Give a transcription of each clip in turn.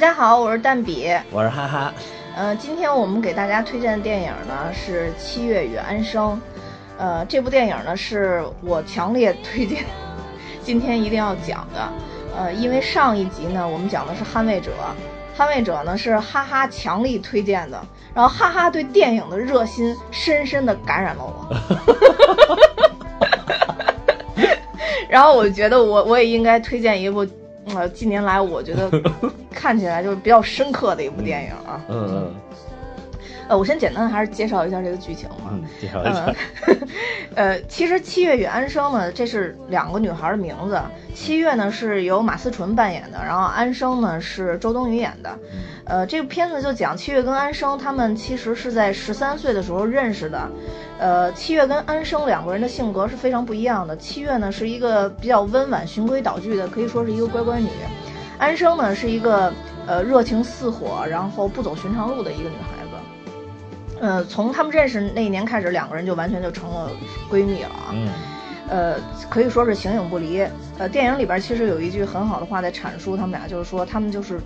大家好，我是蛋比，我是哈哈。呃，今天我们给大家推荐的电影呢是《七月与安生》。呃，这部电影呢是我强烈推荐，今天一定要讲的。呃，因为上一集呢我们讲的是《捍卫者》，《捍卫者》呢是哈哈强力推荐的，然后哈哈对电影的热心深深的感染了我。然后我觉得我我也应该推荐一部。呃，近年来我觉得看起来就是比较深刻的一部电影啊。嗯嗯。呃，我先简单还是介绍一下这个剧情嘛。嗯，介绍一下。呃，其实七月与安生呢，这是两个女孩的名字。七月呢是由马思纯扮演的，然后安生呢是周冬雨演的。呃，这个片子就讲七月跟安生他们其实是在十三岁的时候认识的。呃，七月跟安生两个人的性格是非常不一样的。七月呢是一个比较温婉、循规蹈矩的，可以说是一个乖乖女。安生呢是一个呃热情似火，然后不走寻常路的一个女孩子。呃，从他们认识那一年开始，两个人就完全就成了闺蜜了啊。嗯。呃，可以说是形影不离。呃，电影里边其实有一句很好的话在阐述他们俩，就是说他们就是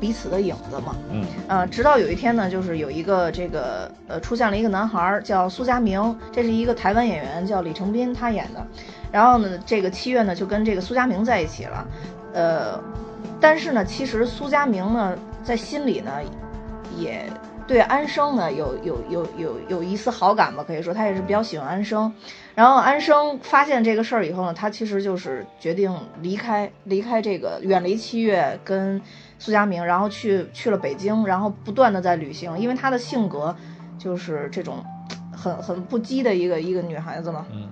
彼此的影子嘛。嗯。呃，直到有一天呢，就是有一个这个呃出现了一个男孩叫苏佳明，这是一个台湾演员叫李成斌他演的。然后呢，这个七月呢就跟这个苏佳明在一起了。呃，但是呢，其实苏佳明呢在心里呢也。对安生呢有有有有有一丝好感吧，可以说他也是比较喜欢安生。然后安生发现这个事儿以后呢，他其实就是决定离开离开这个远离七月跟苏佳明，然后去去了北京，然后不断的在旅行，因为他的性格就是这种很很不羁的一个一个女孩子嘛。嗯。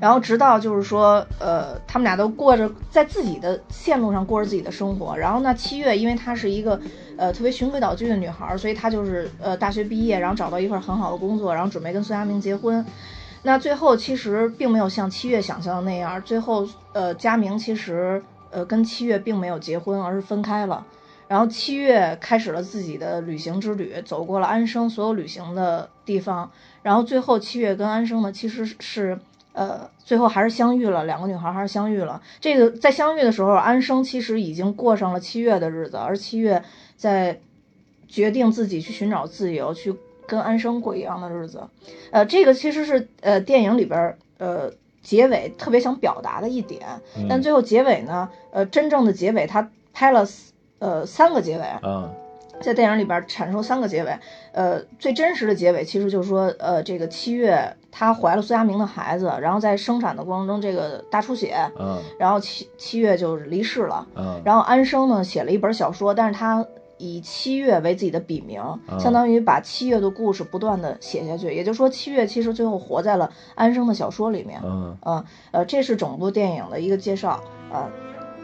然后直到就是说，呃，他们俩都过着在自己的线路上过着自己的生活。然后呢，七月因为她是一个呃特别循规蹈矩的女孩，所以她就是呃大学毕业，然后找到一份很好的工作，然后准备跟孙佳明结婚。那最后其实并没有像七月想象的那样，最后呃佳明其实呃跟七月并没有结婚，而是分开了。然后七月开始了自己的旅行之旅，走过了安生所有旅行的地方。然后最后七月跟安生呢，其实是。呃，最后还是相遇了，两个女孩还是相遇了。这个在相遇的时候，安生其实已经过上了七月的日子，而七月在决定自己去寻找自由，去跟安生过一样的日子。呃，这个其实是呃电影里边呃结尾特别想表达的一点，但最后结尾呢，呃，真正的结尾他拍了呃三个结尾。嗯。在电影里边阐述三个结尾，呃，最真实的结尾其实就是说，呃，这个七月她怀了苏佳明的孩子，然后在生产的过程中这个大出血，嗯，然后七七月就离世了，嗯，然后安生呢写了一本小说，但是他以七月为自己的笔名，相当于把七月的故事不断的写下去，也就是说七月其实最后活在了安生的小说里面，嗯，呃，呃，这是整部电影的一个介绍，呃。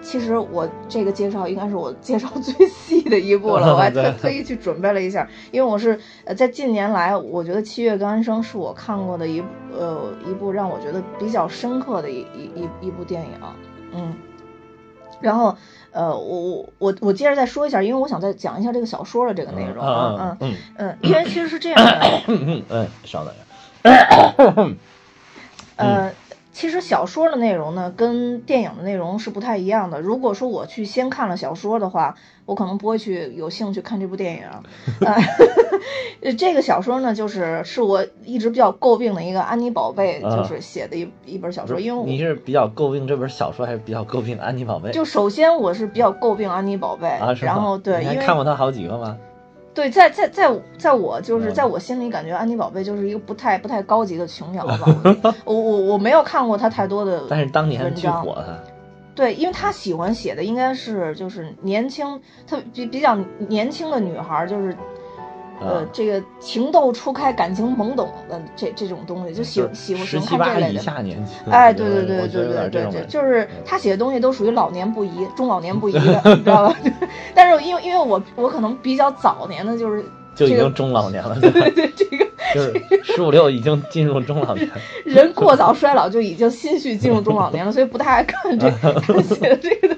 其实我这个介绍应该是我介绍 最细的一部了，我还特特意去准备了一下，因为我是呃在近年来，我觉得《七月跟安生》是我看过的一呃一部让我觉得比较深刻的一一一一部电影，嗯，然后呃我我我我接着再说一下，因为我想再讲一下这个小说的这个内容，嗯嗯嗯，因为其实是这样的，嗯，稍等一下，呃。其实小说的内容呢，跟电影的内容是不太一样的。如果说我去先看了小说的话，我可能不会去有兴趣看这部电影。呃，这个小说呢，就是是我一直比较诟病的一个安妮宝贝，就是写的一一本小说。因为你是比较诟病这本小说，还是比较诟病安妮宝贝？就首先我是比较诟病安妮宝贝，然后对，因为看过她好几个吗？对，在在在在我就是在我心里感觉安妮宝贝就是一个不太不太高级的琼瑶吧。我我我没有看过她太多的，但是当年巨火她。对，因为她喜欢写的应该是就是年轻，特比比较年轻的女孩，就是。呃，这个情窦初开、感情懵懂的这这种东西，就喜喜欢喜欢看这类的。哎，对对对对对对对，就是他写的东西都属于老年不宜、中老年不宜的，你知道吧？但是因为因为我我可能比较早年的，就是 就已经中老年了。对对 对，这个 就是十五六已经进入中老年。人过早衰老就已经心绪进入中老年了，所以不太爱看这他写的这个。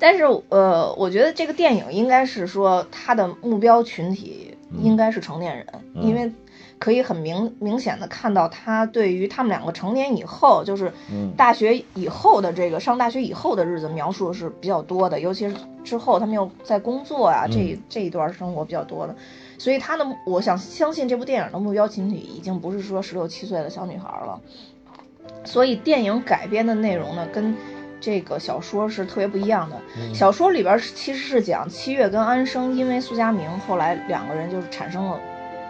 但是，呃，我觉得这个电影应该是说，它的目标群体应该是成年人，因为可以很明明显的看到他对于他们两个成年以后，就是嗯大学以后的这个上大学以后的日子描述是比较多的，尤其是之后他们又在工作啊，这嗯这一段生活比较多的，所以他的我想相信这部电影的目标群体已经不是说十六七岁的小女孩了，所以电影改编的内容呢跟。这个小说是特别不一样的。嗯小说里边是其实是讲七月跟安生因为苏佳明后来两个人就是产生了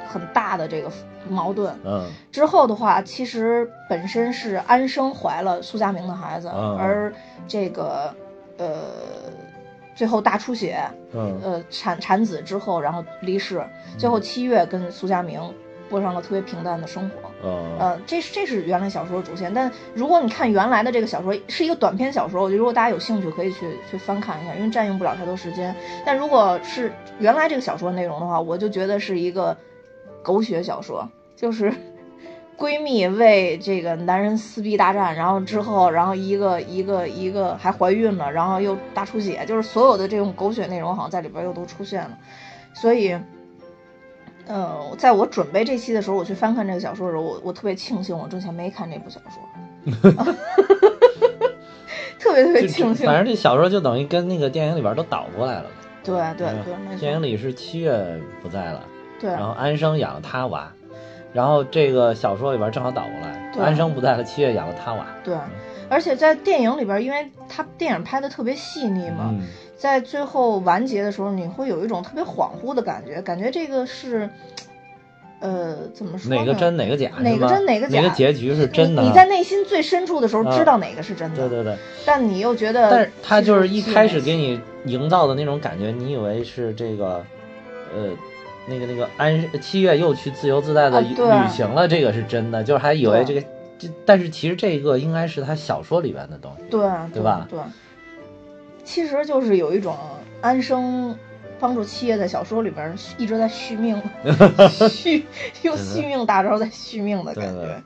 很大的这个矛盾。嗯之后的话，其实本身是安生怀了苏佳明的孩子，嗯而这个呃最后大出血，嗯呃产产子之后，然后离世，最后七月跟苏佳明过上了特别平淡的生活。呃，这是这是原来小说的主线，但如果你看原来的这个小说是一个短篇小说，我觉得如果大家有兴趣可以去去翻看一下，因为占用不了太多时间。但如果是原来这个小说内容的话，我就觉得是一个狗血小说，就是 闺蜜为这个男人撕逼大战，然后之后，然后一个一个一个还怀孕了，然后又大出血，就是所有的这种狗血内容好像在里边又都出现了，所以。呃，在我准备这期的时候，我去翻看这个小说的时候，我我特别庆幸我之前没看这部小说，特别特别庆幸。反正这小说就等于跟那个电影里边都倒过来了。对对嗯对，电影，里是七月不在了，对然后安生养了他娃，然后这个小说里边正好倒过来，对安生不在了，七月养了他娃。对，而且在电影里边，因为他电影拍的特别细腻嘛，嗯在最后完结的时候，你会有一种特别恍惚的感觉，感觉这个是，呃，怎么说？哪个真哪个假？哪个真哪个假哪个结局是真的？你你在内心最深处的时候啊知道哪个是真的，对对对，但你又觉得，但是他就是一开始给你。营造的那种感觉，你以为是这个，呃，那个那个安七月又去自由自在的旅行了，这个是真的，就是还以为这个，这但是其实这个应该是他小说里边的东西。对对吧对，其实就是有一种安生帮助七爷在小说里边一直在续命，续用续命大招在续命的感觉。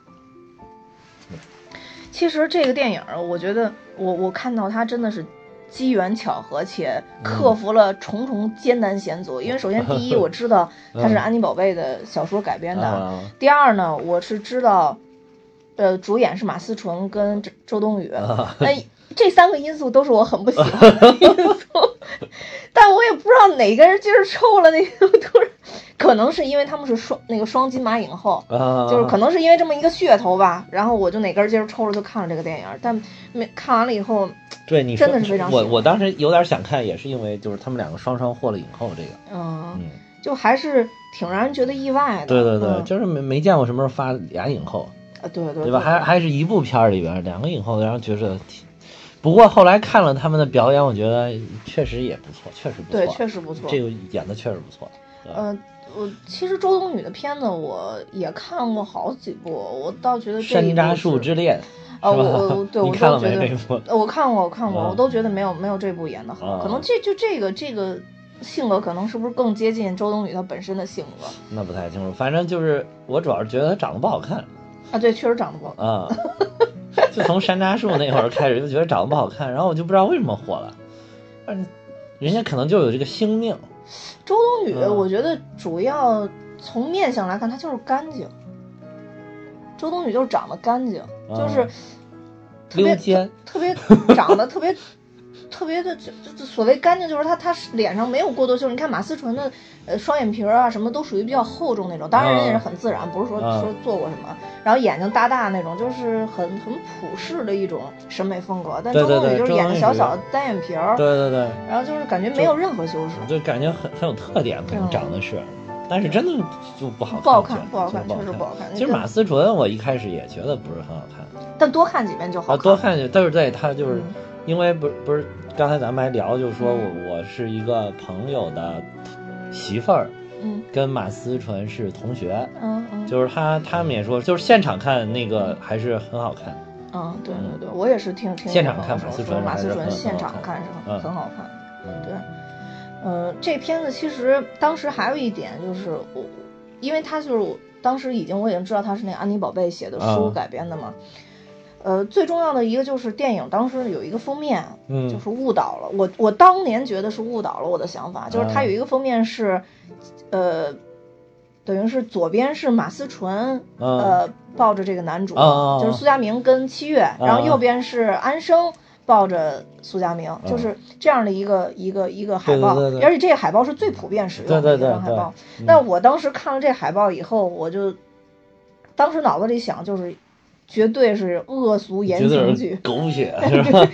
其实这个电影儿，我觉得我我看到它真的是机缘巧合，且克服了重重艰难险阻。因为首先第一，我知道 它是安妮宝贝的小说改编的；啊，第二呢，我是知道，呃，主演是马思纯跟周周冬雨，啊那这三个因素都是我很不喜欢的因素，但我也不知道哪根筋儿抽了那个突然，可能是因为他们是双那个双金马影后。啊就是可能是因为这么一个噱头吧，然后我就哪根筋儿抽了就看了这个电影，但没看完了以后，对你真的是非常喜欢我我当时有点想看，也是因为就是他们两个双双获了影后，这个，嗯，嗯，就还是挺让人觉得意外的。对对对，嗯就是没没见过什么时候发俩影后，啊，对对对吧？还还是一部片儿里边两个影后，然后觉得挺。不过后来看了他们的表演，我觉得确实也不错，确实不错，对，确实不错。这个演的确实不错。对吧呃，我其实周冬雨的片子我也看过好几部，我倒觉得山楂树之恋，啊，是吧我我对 我看了我看过，我看过，啊我都觉得没有没有这部演的好。啊可能这就这个这个性格，可能是不是更接近周冬雨她本身的性格那不太清楚，反正就是我主要是觉得她长得不好看啊？对，确实长得不好。啊。就从山楂树那会儿开始就觉得长得不好看，然后我就不知道为什么火了。嗯，人家可能就有这个星命，周冬雨，嗯我觉得主要从面相来看，她就是干净。周冬雨就是长得干净，就是嗯特别特别长得特别特别的，就就所谓干净，就是她她脸上没有过多修饰。你看马思纯的呃双眼皮儿啊什么都属于比较厚重那种，当然人家是很自然，不是说嗯说做过什么。然后眼睛大大那种，就是很很普世的一种审美风格。但周冬雨就是眼睛小小的单眼皮儿，对对对，然后就是感觉没有任何修饰。就感觉很很有特点，可能嗯长得是，但是真的就不好看，不好看不好看确实不好看其实马思纯我一开始也觉得不是很好看，但多看几遍就好。多看见，但是对他就是嗯因为不是不是，刚才咱们还聊，就是说嗯我我是一个朋友的媳妇儿，嗯跟马思纯是同学，嗯嗯就是他他们也说，就是现场看那个还是很好看，嗯，对对对，我也是听听现场看马思纯马思纯现场看看是嗯很很好看。嗯，对，呃，这片子其实当时还有一点就是我，因为他就是我当时已经我已经知道他是那个安妮宝贝写的书啊改编的嘛。呃，最重要的一个就是电影当时有一个封面，嗯。就是误导了我。我当年觉得是误导了我的想法，就是它啊有一个封面是，呃，等于是左边是马思纯，嗯。呃，抱着这个男主，就是苏佳明跟七月，然后右边是安生抱着苏佳明，就是这样的一个一个一个海报，嗯对对对对。而且这个海报是最普遍使用的一对对对张海报。那我当时看了这海报以后，我就当时脑子里想，就是绝对是恶俗言情剧，狗血 是吧？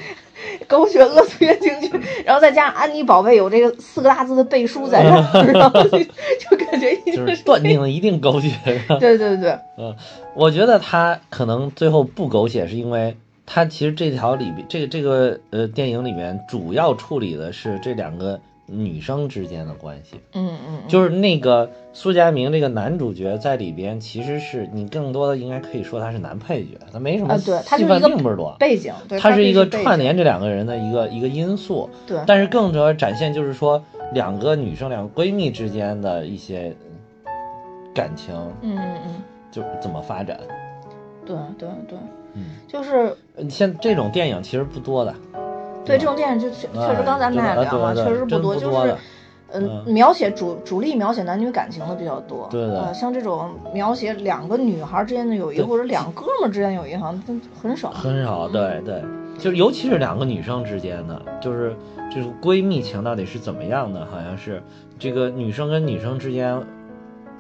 狗血恶俗言情剧，然后再加上安妮宝贝有这个四个大字的背书在这儿，然后就就感觉一定就是断定了一定狗血？对对对，嗯，我觉得他可能最后不狗血，是因为他其实这条里边，这个这个呃电影里面主要处理的是这两个女生之间的关系，嗯嗯，嗯。就是那个苏佳明这个男主角在里边，其实是你更多的应该可以说他是男配角，他没什么戏份并不是多。背景，对，它是一个串，联这两个人的一个一个因素，对，但是更主要展现就是说两个女生、两个闺蜜之间的一些感情，嗯嗯嗯，就怎么发展。对对对，嗯，就是呃像这种电影其实不多的，对这种电影就确确实，刚才咱们俩也聊嘛，哎对对对确实不多，就是。嗯，嗯描写主主力描写男女感情的比较多，对的呃，像这种描写两个女孩之间的友谊或者两哥们儿之间友谊，好像真很少。很少，对对，就尤其是两个女生之间的，就是这种闺蜜情到底是怎么样的？好像是这个女生跟女生之间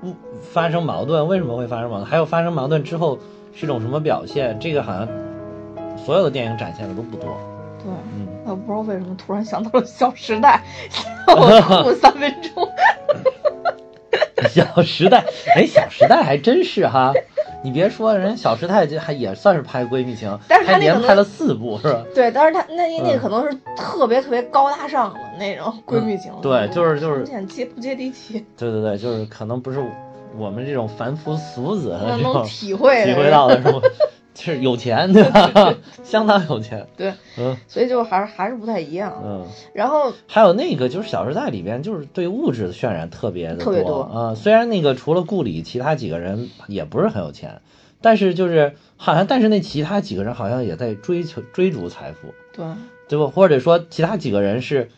不发生矛盾，为什么会发生矛盾？还有发生矛盾之后是一种什么表现？这个好像所有的电影展现的都不多。对，嗯，我不知道为什么突然想到了《小时代》，让我哭三分钟。小时代，哎，小时代还真是哈。你别说，人家小时代这还也算是拍闺蜜情，但是他连拍了四部是吧？对，但是他那那可能是特别特别高大上的那种闺蜜情，对就是就是很接不接地气，对对对，就是可能不是我们这种凡夫俗子的能体会体会到的是吗？就是有钱 对吧？相当有钱。对，嗯所以就还是还是不太一样。嗯，然后还有那个就是《小时代》里边，就是对物质的渲染特别的特别多啊、虽然那个除了顾里，其他几个人也不是很有钱，但是就是好像，但是那其他几个人好像也在追求追逐财富，对对吧？或者说其他几个人是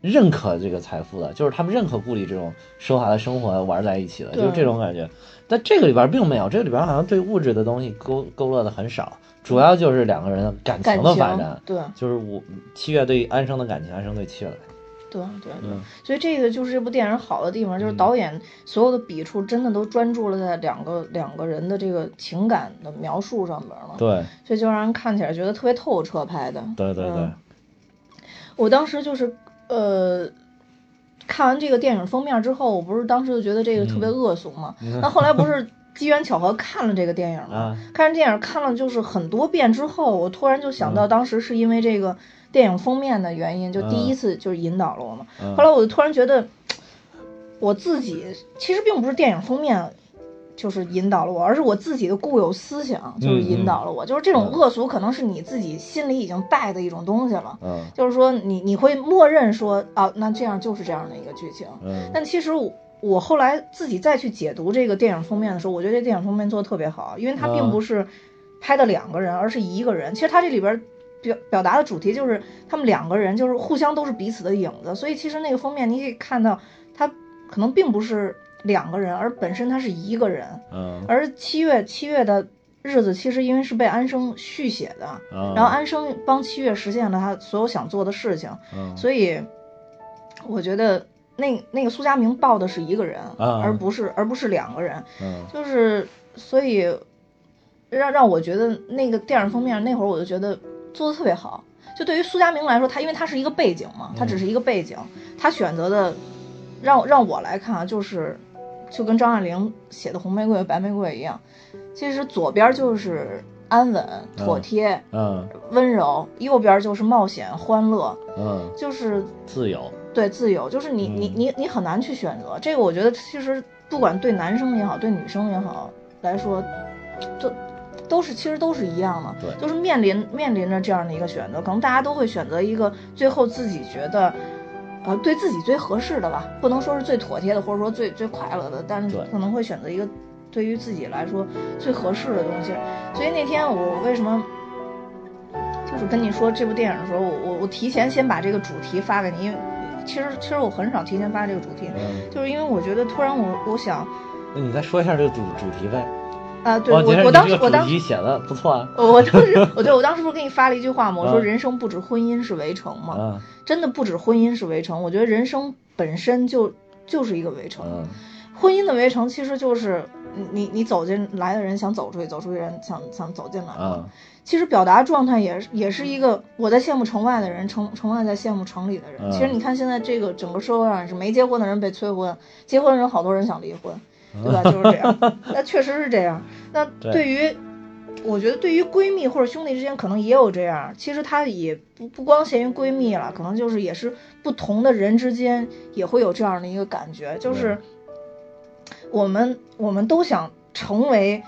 认可这个财富的，就是他们认可顾里这种奢华的生活玩在一起的，就是这种感觉。但这个里边并没有，这个里边好像对物质的东西勾勾勒的很少，主要就是两个人的感情的发展，对。就是我七月对安生的感情，安生对七月的感情。对对对，嗯。所以这个就是这部电影好的地方，就是导演所有的笔触真的都专注了在两个两个人的这个情感的描述上边了，对。所以就让人看起来觉得特别透彻拍的。对对对。嗯，我当时就是呃。看完这个电影封面之后，我不是当时就觉得这个特别恶俗嘛？那、后来不是机缘巧合看了这个电影嘛？啊看完电影看了就是很多遍之后，我突然就想嗯到，当时是因为这个电影封面的原因，就第一次就是引导了我嘛。嗯后来我就突然觉得，我自己其实并不是电影封面。就是引导了我，而是我自己的固有思想，就是引导了我。就是这种嗯恶俗，可能是你自己心里已经带的一种东西了。嗯就是说你，你会默认说啊，那这样就是这样的一个剧情。嗯但其实我我后来自己再去解读这个电影封面的时候，我觉得这电影封面做的特别好，因为它并嗯不是拍的两个人，而是一个人。其实它这里边表表达的主题就是他们两个人就是互相都是彼此的影子，所以其实那个封面你可以看到，它可能并不是两个人，而本身他是一个人。嗯而七月七月的日子，其实因为是被安生续写的，嗯，然后安生帮七月实现了他所有想做的事情。嗯所以我觉得那那个苏佳明抱的是一个人，啊而不是而不是两个人，嗯就是所以让让我觉得那个电影封面那会儿我就觉得做的特别好。就对于苏佳明来说，他因为他是一个背景嘛，他只是一个背景，他选择的让让我来看啊，就是就跟张爱玲写的《红玫瑰》《白玫瑰》一样，其实左边就是安稳、妥帖、嗯温柔，右边就是冒险、欢乐，嗯，就是自由，对自由，就是你你嗯你你很难去选择。这个我觉得其实不管对男生也好，对女生也好来说，都都是其实都是一样的，对就是面临面临着这样的一个选择，可能大家都会选择一个最后自己觉得。呃，对自己最合适的吧，不能说是最妥帖的，或者说最最快乐的，但是可能会选择一个对于自己来说最合适的东西。所以那天我为什么就是跟你说这部电影的时候，我我我提前先把这个主题发给你，因为其实其实我很少提前发这个主题，嗯就是因为我觉得突然我我想，那你再说一下这个主主题呗。啊，对我我当时我当时题写的不错啊。我当时我对我当时不是给你发了一句话吗？我说嗯人生不止婚姻是围城嘛？嗯真的不止婚姻是围城，我觉得人生本身就就是一个围城。嗯婚姻的围城其实就是你你你走进来的人想走出去，走出去的人想想走进来。嗯其实表达状态也是也是一个我在羡慕城外的人，城城外在羡慕城里的人。嗯其实你看现在这个整个社会上是没结婚的人被催婚，结婚的人好多人想离婚，对吧？就是这样，那确实是这样。那对对于我觉得对于闺蜜或者兄弟之间可能也有这样，其实它也不不光限于闺蜜了，可能就是也是不同的人之间也会有这样的一个感觉，就是我们我们都想成为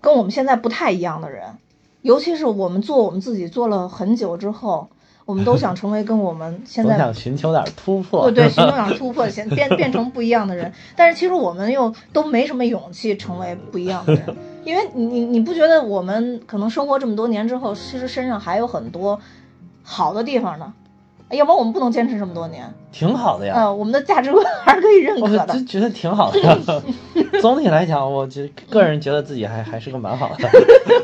跟我们现在不太一样的人，尤其是我们做我们自己做了很久之后，我们都想成为跟我们 现在想寻求点突破。对对，寻求点突破，先变变成不一样的人。但是其实我们又都没什么勇气成为不一样的人，因为你你你不觉得我们可能生活这么多年之后，其实身上还有很多好的地方呢？要不然我们不能坚持这么多年。挺好的呀。呃，我们的价值观还是可以认可的就。觉得挺好的呀。总体来讲，我觉得个人觉得自己还还是个蛮好的，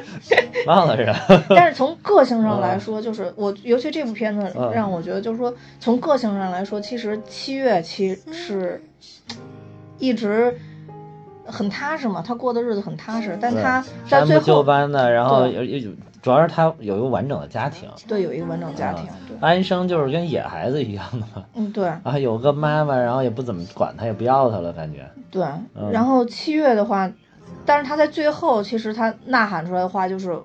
蛮好的人。但是从个性上来说，就是我，尤其这部片子嗯让我觉得，就是说从个性上来说，其实七月其是一直很踏实嘛，他过的日子很踏实，但对他在最按部就后班的，然后对有有，主要是他有一个完整的家庭。对有一个完整家庭，对，安生就是跟野孩子一样的嘛，嗯对 啊，有个妈妈，然后也不怎么管他，也不要他了，感觉。对嗯。然后七月的话，但是他在最后其实他呐喊出来的话就是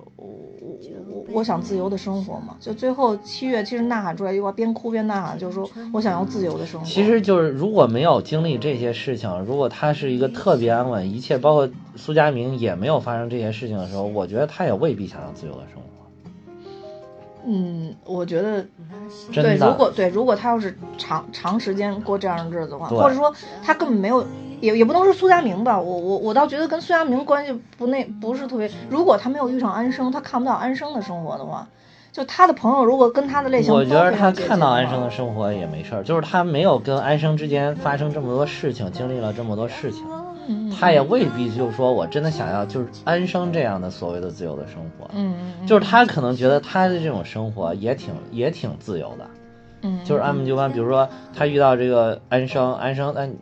我想自由的生活嘛，就最后七月其实呐喊出来一句话，边哭边呐喊，就是说我想要自由的生活。其实就是如果没有经历这些事情，如果他是一个特别安稳，一切包括苏佳明也没有发生这些事情的时候，我觉得他也未必想要自由的生活。嗯，我觉得对，如果对，如果他要是长长时间过这样的日子的话，或者说他根本没有，也也不能说苏佳明吧，我我我倒觉得跟苏佳明关系不那不是特别。如果他没有遇上安生，他看不到安生的生活的话，就他的朋友如果跟他的类型，我觉得他看到安生的，生活也没事儿，就是他没有跟安生之间发生这么多事情，经历了这么多事情，嗯他也未必就是说我真的想要就是安生这样的所谓的自由的生活，嗯嗯就是他可能觉得他的这种生活也挺也挺自由的，嗯，就是按部就班。比如说他遇到这个安生，安生，嗯，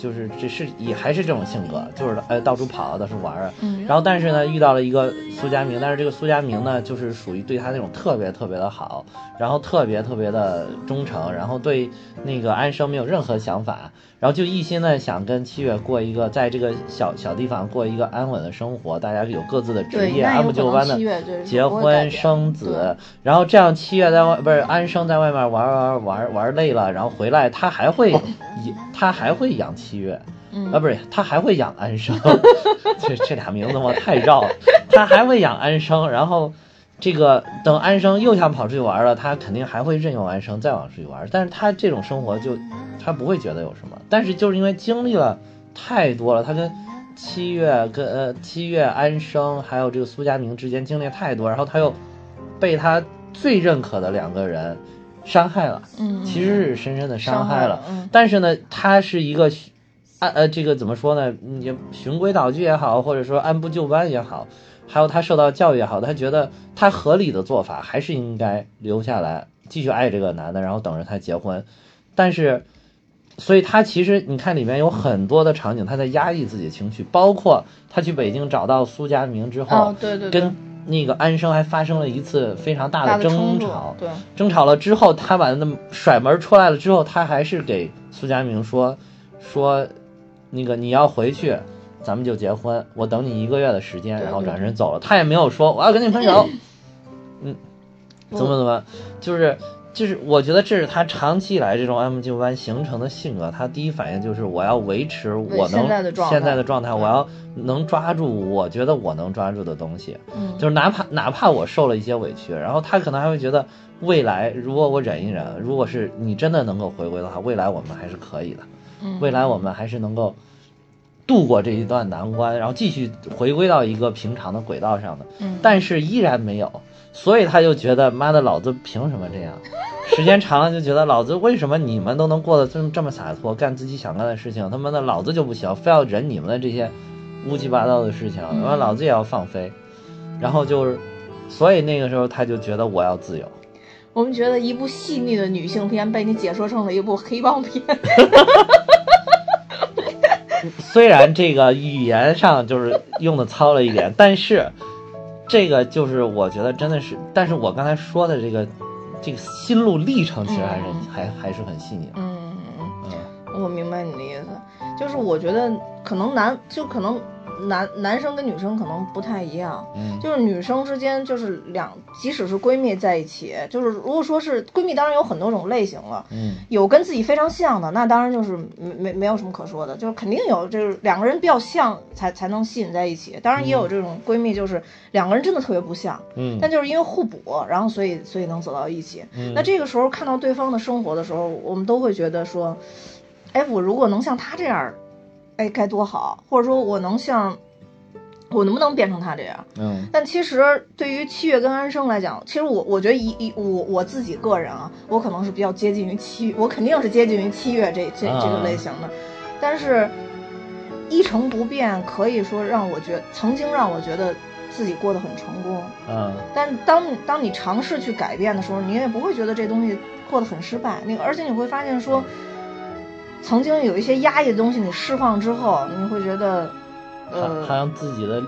就是这是也还是这种性格，就是呃到处跑，到处玩儿。嗯然后但是呢，遇到了一个苏佳明，但是这个苏佳明呢，就是属于对他那种特别特别的好，然后特别特别的忠诚，然后对那个安生没有任何想法，然后就一心的想跟七月过一个在这个小小地方过一个安稳的生活，大家有各自的职，业，按部就班的结婚生子，然后这样七月在外不是安生在外面玩玩玩玩累了，然后回来他还会 他还会养七月。嗯啊，不是，他还会养安生，这这俩名字嘛太绕了。他还会养安生，然后这个等安生又想跑出去玩了，他肯定还会任由安生再往出去玩。但是他这种生活就他不会觉得有什么，但是就是因为经历了太多了，他跟七月跟呃七月安生还有这个苏佳明之间经历太多，然后他又被他最认可的两个人伤害了，嗯，其实是深深的伤伤害了。害了嗯但是呢，他是一个按呃这个怎么说呢？嗯也循规蹈矩也好，或者说按部就班也好，还有他受到教育也好，他觉得他合理的做法还是应该留下来继续爱这个男的，然后等着他结婚。但是，所以他其实你看里面有很多的场景，他在压抑自己的情绪，包括他去北京找到苏佳明之后，哦对对对跟那个安生还发生了一次非常大大的争吵。对，争吵了之后，他把那甩门出来了之后，他还是给苏佳明说说，那个你要回去，咱们就结婚，我等你一个月的时间，然后转身走了。他也没有说我要跟你分手，嗯，怎么怎么，就是就是，我觉得这是他长期以来这种按部就班形成的性格。他第一反应就是我要维持我能现在的状态现在的状态，我要能抓住我觉得我能抓住的东西。嗯，就是哪怕哪怕我受了一些委屈，然后他可能还会觉得未来如果我忍一忍，如果是你真的能够回归的话，未来我们还是可以的，嗯未来我们还是能够度过这一段难关，然后继续回归到一个平常的轨道上的。嗯但是依然没有，所以他就觉得妈的，老子凭什么这样？时间长了就觉得老子为什么你们都能过得这么这么洒脱，干自己想干的事情，他妈的老子就不行，非要忍你们的这些乌七八糟的事情，然后老子也要放飞，然后就是，所以那个时候他就觉得我要自由。我们觉得一部细腻的女性片被你解说成了一部黑帮片。虽然这个语言上就是用的糙了一点，但是这个就是我觉得真的是，但是我刚才说的这个这个心路历程其实还是、还还是很细腻的。嗯嗯嗯，我明白你的意思，就是我觉得可能男就可能。男男生跟女生可能不太一样，嗯，就是女生之间就是两，即使是闺蜜在一起，就是如果说是闺蜜，当然有很多种类型了，嗯，有跟自己非常像的，那当然就是没没没有什么可说的，就是肯定有，就是两个人比较像才才能吸引在一起。当然也有这种闺蜜，就是两个人真的特别不像，嗯，但就是因为互补，然后所以所以能走到一起。那这个时候看到对方的生活的时候，我们都会觉得说，哎，我如果能像他这样，哎，该多好，或者说我能像。我能不能变成他这样？嗯，但其实对于七月跟安生来讲，其实我我觉得一一我我自己个人啊，我可能是比较接近于七，我肯定是接近于七月这这这个类型的。但是一成不变，可以说让我觉曾经让我觉得自己过得很成功。嗯，但当当你尝试去改变的时候，你也不会觉得这东西过得很失败。那个，而且你会发现说，曾经有一些压抑的东西，你释放之后，你会觉得。呃，好像自己的，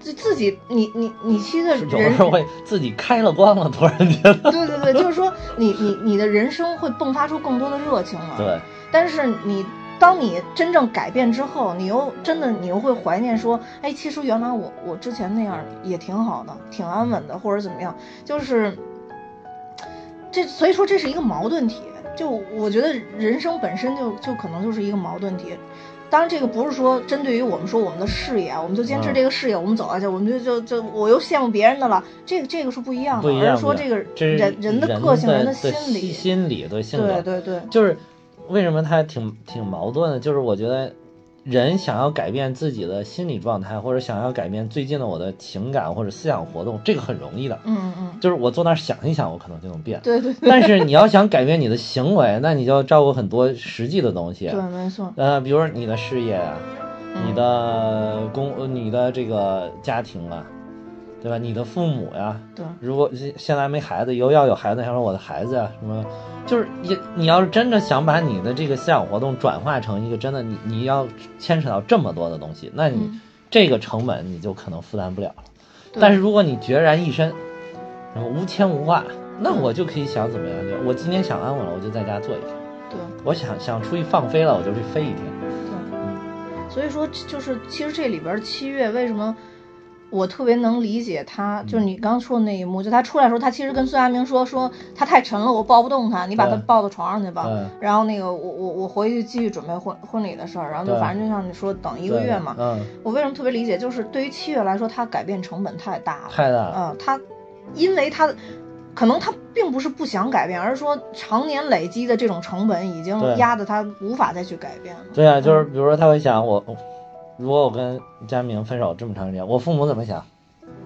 自自己，你你你其实有时候会自己开了光了，突然觉得，对对对，就是说你你你的人生会迸发出更多的热情了。对，但是你当你真正改变之后，你又真的你又会怀念说，哎，其实原来我我之前那样也挺好的，挺安稳的，或者怎么样，就是这所以说这是一个矛盾体。就我觉得人生本身就就可能就是一个矛盾体。当然，这个不是说针对于我们说我们的事业啊，我们就坚持这个事业，我们走下去，我们就就就我又羡慕别人的了。这个这个是不一样的，而是说这个人人的个性、人的心理、心理对性格，对对对，就是为什么他挺挺矛盾的，就是我觉得。人想要改变自己的心理状态，或者想要改变最近的我的情感或者思想活动，这个很容易的。嗯嗯，就是我坐那儿想一想，我可能就能变。对对。但是你要想改变你的行为，那你就要照顾很多实际的东西。对，没错。呃，比如说你的事业啊，你的工，你的这个家庭啊。对吧？你的父母呀，对，如果现在没孩子，以后要有孩子，还说我的孩子呀，什么，就是你，你要是真的想把你的这个思想活动转化成一个真的，你你要牵扯到这么多的东西，那你这个成本你就可能负担不了了。但是如果你决然一身，然后无牵无挂，那我就可以想怎么样？就我今天想安稳了，我就在家坐一天。对，我想想出去放飞了，我就去飞一天。对，嗯，所以说就是其实这里边七月为什么？我特别能理解他，就是你刚说的那一幕，就他出来的时候，他其实跟孙亚明说说他太沉了，我抱不动他，你把他抱到床上去吧。然后那个我我我回去继续准备婚婚礼的事儿，然后就反正就像你说等一个月嘛。嗯。我为什么特别理解？就是对于七月来说，他改变成本太大了。太大了。嗯，他因为他可能他并不是不想改变，而是说常年累积的这种成本已经压得他无法再去改变了。对啊，就是比如说他会想我。如果我跟佳明分手这么长时间，我父母怎么想，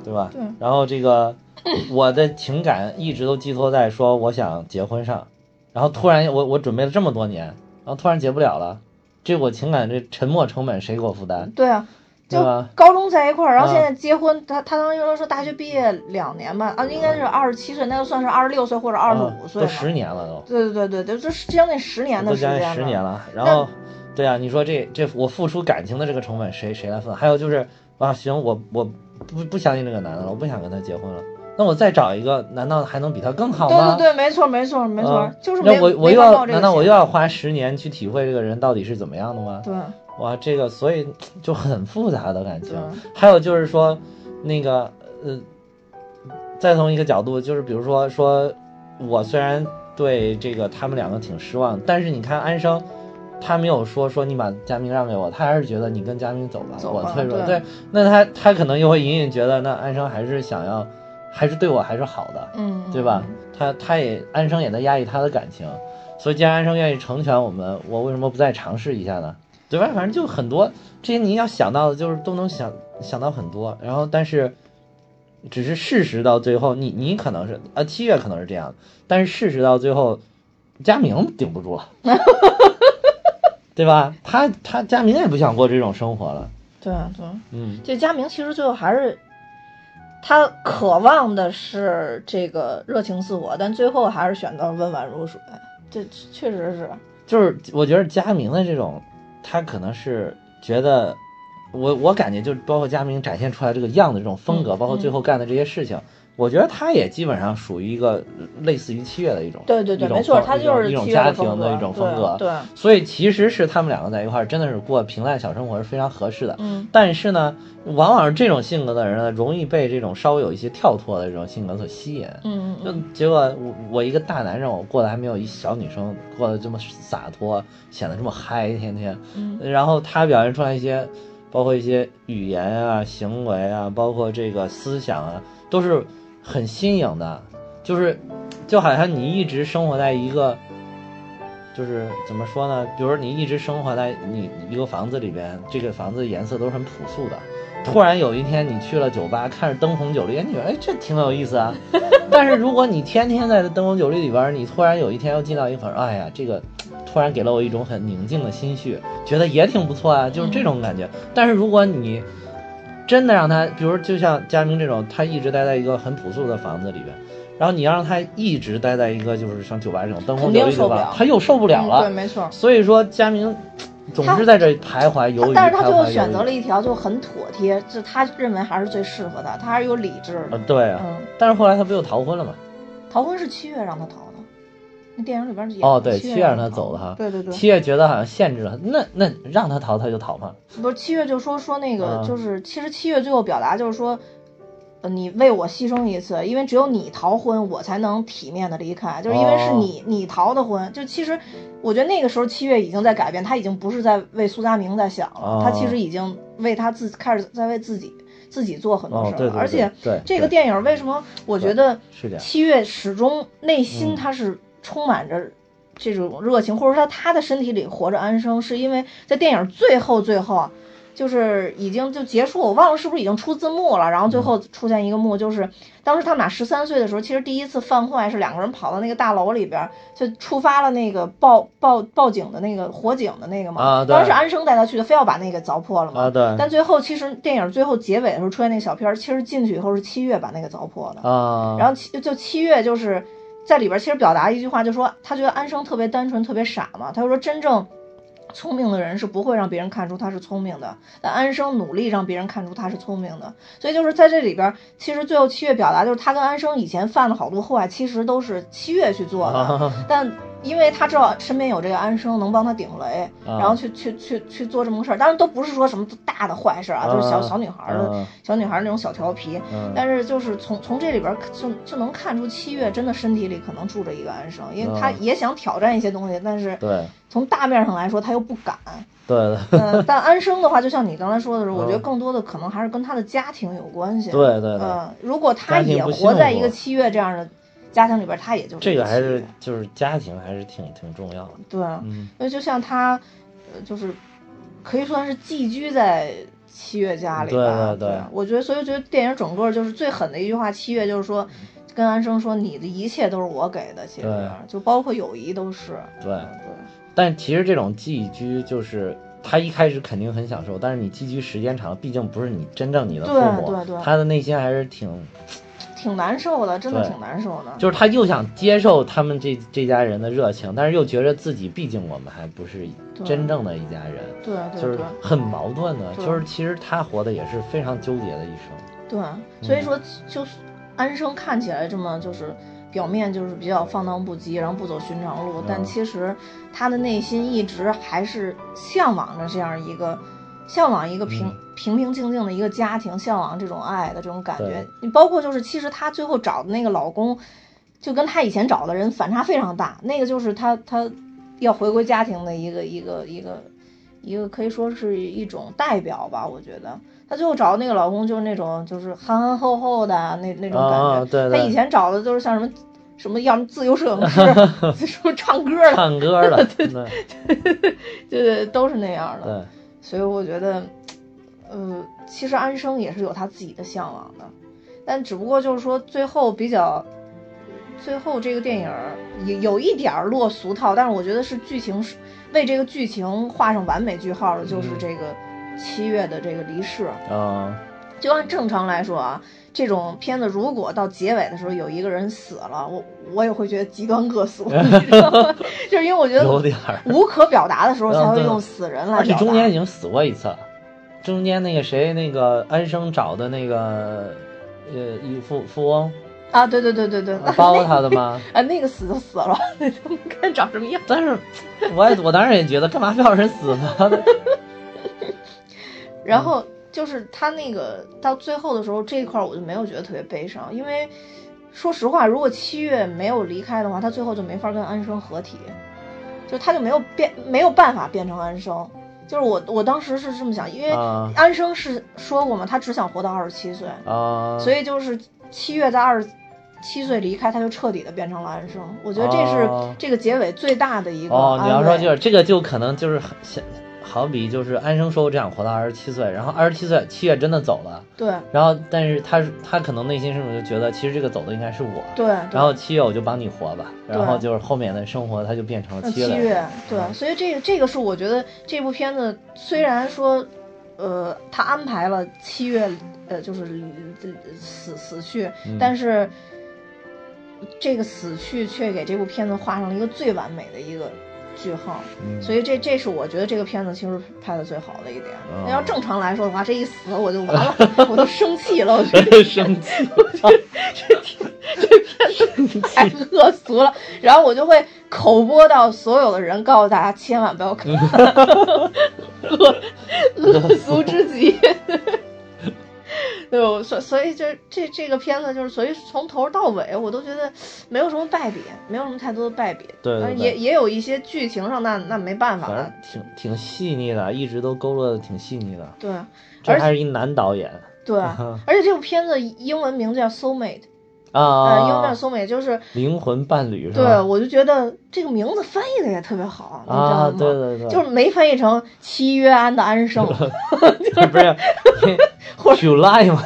对吧？对。然后这个 我的情感一直都寄托在说我想结婚上，然后突然我我准备了这么多年，然后突然结不了了，这我情感这沉没成本谁给我负担？对啊，就高中在一块儿，然后现在结婚，他他当时说大学毕业两年吧，啊，应该是二十七岁，那就算是二十六岁或者二十五岁都十年了都。对对对对对，就将近十年的时间了。十年了，然后。对啊，你说这这我付出感情的这个成本谁谁来分？还有就是啊，行，我我不不相信这个男的了，我不想跟他结婚了。那我再找一个，难道还能比他更好吗？对对对，没错没错没错，就是那我我又要难道我又要花十年去体会这个人到底是怎么样的吗？对，哇，这个所以就很复杂的感情。还有就是说，那个呃，再从一个角度，就是比如说说，我虽然对这个他们两个挺失望，但是你看安生。他没有说说你把佳明让给我，他还是觉得你跟佳明走吧，我脆弱。对，那他他可能又会隐隐觉得，那安生还是想要，还是对我还是好的，嗯，对吧？他他也安生也在压抑他的感情，所以既然安生愿意成全我们，我为什么不再尝试一下呢？对吧？反正就很多这些你要想到的，就是都能想想到很多。然后，但是只是事实到最后，你你可能是啊七月可能是这样，但是事实到最后，佳明顶不住了，对吧？他他佳明也不想过这种生活了，对啊对，嗯，这佳明其实最后还是他渴望的是这个热情似火，但最后还是选择温婉如水，这确实是。就是我觉得佳明的这种，他可能是觉得，我我感觉就包括佳明展现出来这个样子这种风格，嗯包括最后干的这些事情，我觉得他也基本上属于一个类似于七月的一种，对对对，没错，风他就是一种家庭的一种风格，对，对所以其实是他们两个在一块儿真的是过平淡小生活是非常合适的。嗯但是呢，往往是这种性格的人呢，容易被这种稍微有一些跳脱的这种性格所吸引。嗯嗯就结果我我一个大男人，我过得还没有一小女生过得这么洒脱，显得这么嗨，天天。嗯然后他表现出来一些，包括一些语言啊、行为啊，包括这个思想啊，都是很新颖的。就是，就好像你一直生活在一个，就是怎么说呢？比如你一直生活在你一个房子里边，这个房子颜色都是很朴素的。突然有一天你去了酒吧，看着灯红酒绿，哎你觉得哎这挺有意思啊。但是如果你天天在灯红酒绿里边，你突然有一天又进到一个房，哎呀，这个突然给了我一种很宁静的心绪，觉得也挺不错啊，就是这种感觉。但是如果你真的让他，比如就像佳明这种，他一直待在一个很朴素的房子里边，然后你要让他一直待在一个就是像酒吧这种灯红肯酒绿的地方定受不了，他又受不了嗯了。对，没错。所以说佳明总是在这徘徊犹豫，但是他最后选择了一条就很妥帖，就他认为还是最适合他，他还是有理智的。啊，对啊。嗯，但是后来他不又逃婚了吗？逃婚是七月让他逃的，那电影里边演哦，对，七七月让他他走的哈。对对对，七月觉得好像限制了，那那让他逃他就逃嘛。不是七月就说说那个啊就是，其实七月最后表达就是说，呃，你为我牺牲一次，因为只有你逃婚，我才能体面的离开，就是因为是哦你你逃的婚。就其实我觉得那个时候七月已经在改变，他已经不是在为苏佳明在想了，哦他其实已经为他自开始在为自己自己做很多事，儿了。哦对对对而且对这个电影为什么我觉得。七月始终内心嗯他是充满着这种热情，或者说他的身体里活着安生，是因为在电影最后最后啊，就是已经就结束，我忘了是不是已经出字幕了，然后最后出现一个幕，就是当时他们俩十三岁的时候，其实第一次犯坏是两个人跑到那个大楼里边，就触发了那个报报报警的那个火警的那个嘛，啊对当时是安生带他去的，非要把那个凿破了嘛。啊，对但最后其实电影最后结尾的时候出现那个小片儿，其实进去以后是七月把那个凿破的。啊，然后七就七月就是在里边其实表达一句话，就说他觉得安生特别单纯，特别傻嘛。他就说真正聪明的人是不会让别人看出他是聪明的，但安生努力让别人看出他是聪明的。所以就是在这里边，其实最后七月表达就是他跟安生以前犯了好多祸害，其实都是七月去做的，啊但。因为他知道身边有这个安生能帮他顶雷，啊。然后去去去去做这么个事儿，当然都不是说什么大的坏事啊，就是小啊小女孩儿的啊。小女孩儿那种小调皮，嗯。但是就是从从这里边儿就就能看出七月真的身体里可能住着一个安生，因为他嗯。也想挑战一些东西，但是对。从大面上来说他又不敢。对。对嗯，但安生的话，就像你刚才说的时候，我觉得嗯。更多的可能还是跟他的家庭有关系。对对对。嗯，如果他也活在一个七月这样的家庭里边，他也就是这个还是就是家庭还是挺挺重要的。对，嗯因为就像他，呃，就是可以算是寄居在七月家里对吧。对对我觉得，所以觉得电影整个就是最狠的一句话，七月就是说，跟安生说，你的一切都是我给的，其实对就包括友谊都是。对，对但其实这种寄居就是。他一开始肯定很享受，但是你寄居时间长了，毕竟不是你真正你的父对母，对对他的内心还是挺，挺难受的，真的挺难受的。就是他又想接受他们这这家人的热情，但是又觉得自己毕竟我们还不是真正的一家人，对就是很矛盾的。就是其实他活的也是非常纠结的一生。对，所以说就是安生看起来这么就是。表面就是比较放荡不羁，然后不走寻常路，但嗯其实他的内心一直还是向往着这样一个，向往一个平、嗯平平静静的一个家庭，向往这种爱的这种感觉。你包括就是，其实她最后找的那个老公，就跟她以前找的人反差非常大。那个就是她她要回归家庭的一个一个一个一个可以说是一种代表吧，我觉得。她最后找的那个老公就是那种就是憨憨厚厚的那那种感觉。啊对对她以前找的都是像什么什么要么自由摄影师，什么唱歌的，唱歌的，对对对，都是那样的。对，所以我觉得，呃，其实安生也是有他自己的向往的。但只不过就是说最后比较，最后这个电影儿有有一点儿落俗套，但是我觉得是剧情是为这个剧情画上完美句号的，就是嗯这个七月的这个离世。啊，就按正常来说啊，这种片子如果到结尾的时候有一个人死了，我我也会觉得极端恶俗？就是因为我觉得有点，无可表达的时候才会用死人来而且。中间已经死过一次了，中间那个谁，那个安生找的那个呃一富富翁啊，对对对对对，包他的吗？啊那个死就死了，那他们看长什么样。但是我也我当时也觉得，干嘛非要人死呢？然后就是他那个到最后的时候这一块儿我就没有觉得特别悲伤，因为说实话，如果七月没有离开的话，他最后就没法跟安生合体，就他就没有变没有办法变成安生。就是我我当时是这么想，因为啊。安生是说过嘛，他只想活到二十七岁，啊，所以就是七月在二十七岁离开，他就彻底的变成了安生。我觉得这是哦这个结尾最大的一个哦，你要说就是这个，就可能就是很像，好比就是安生说我只想活到二十七岁，然后二十七岁七月真的走了，对。然后但是他他可能内心深处就觉得，其实这个走的应该是我，对，然后七月我就帮你活吧，然后就是后面的生活他就变成了呃七月。七月人，对，所以这个这个是我觉得这部片子虽然说，呃，他安排了七月，呃，就是呃死死去，嗯。但是这个死去却给这部片子画上了一个最完美的一个句号。嗯，所以这这是我觉得这个片子其实拍的最好的一点。哦那要正常来说的话，这一死我就完了，我都生气了，我觉得 生气，这这片子太恶俗了。然后我就会口播到所有的人，告诉大家千万不要看，恶恶俗之极。对，所所以这这这个片子就是，所以从头到尾我都觉得没有什么败笔，没有什么太多的败笔。对对对呃也也有一些剧情上那那没办法反正了。挺挺细腻的，一直都勾勒的挺细腻的，对这而还是一男导演对，而且这部片子英文名字叫《Soulmate》，啊，呃，英文叫《Soulmate》，就是灵魂伴侣是对？我就觉得这个名字翻译的也特别好，你知道啊，吗？对对对，就是没翻译成七约安的安生 不是许赖吗？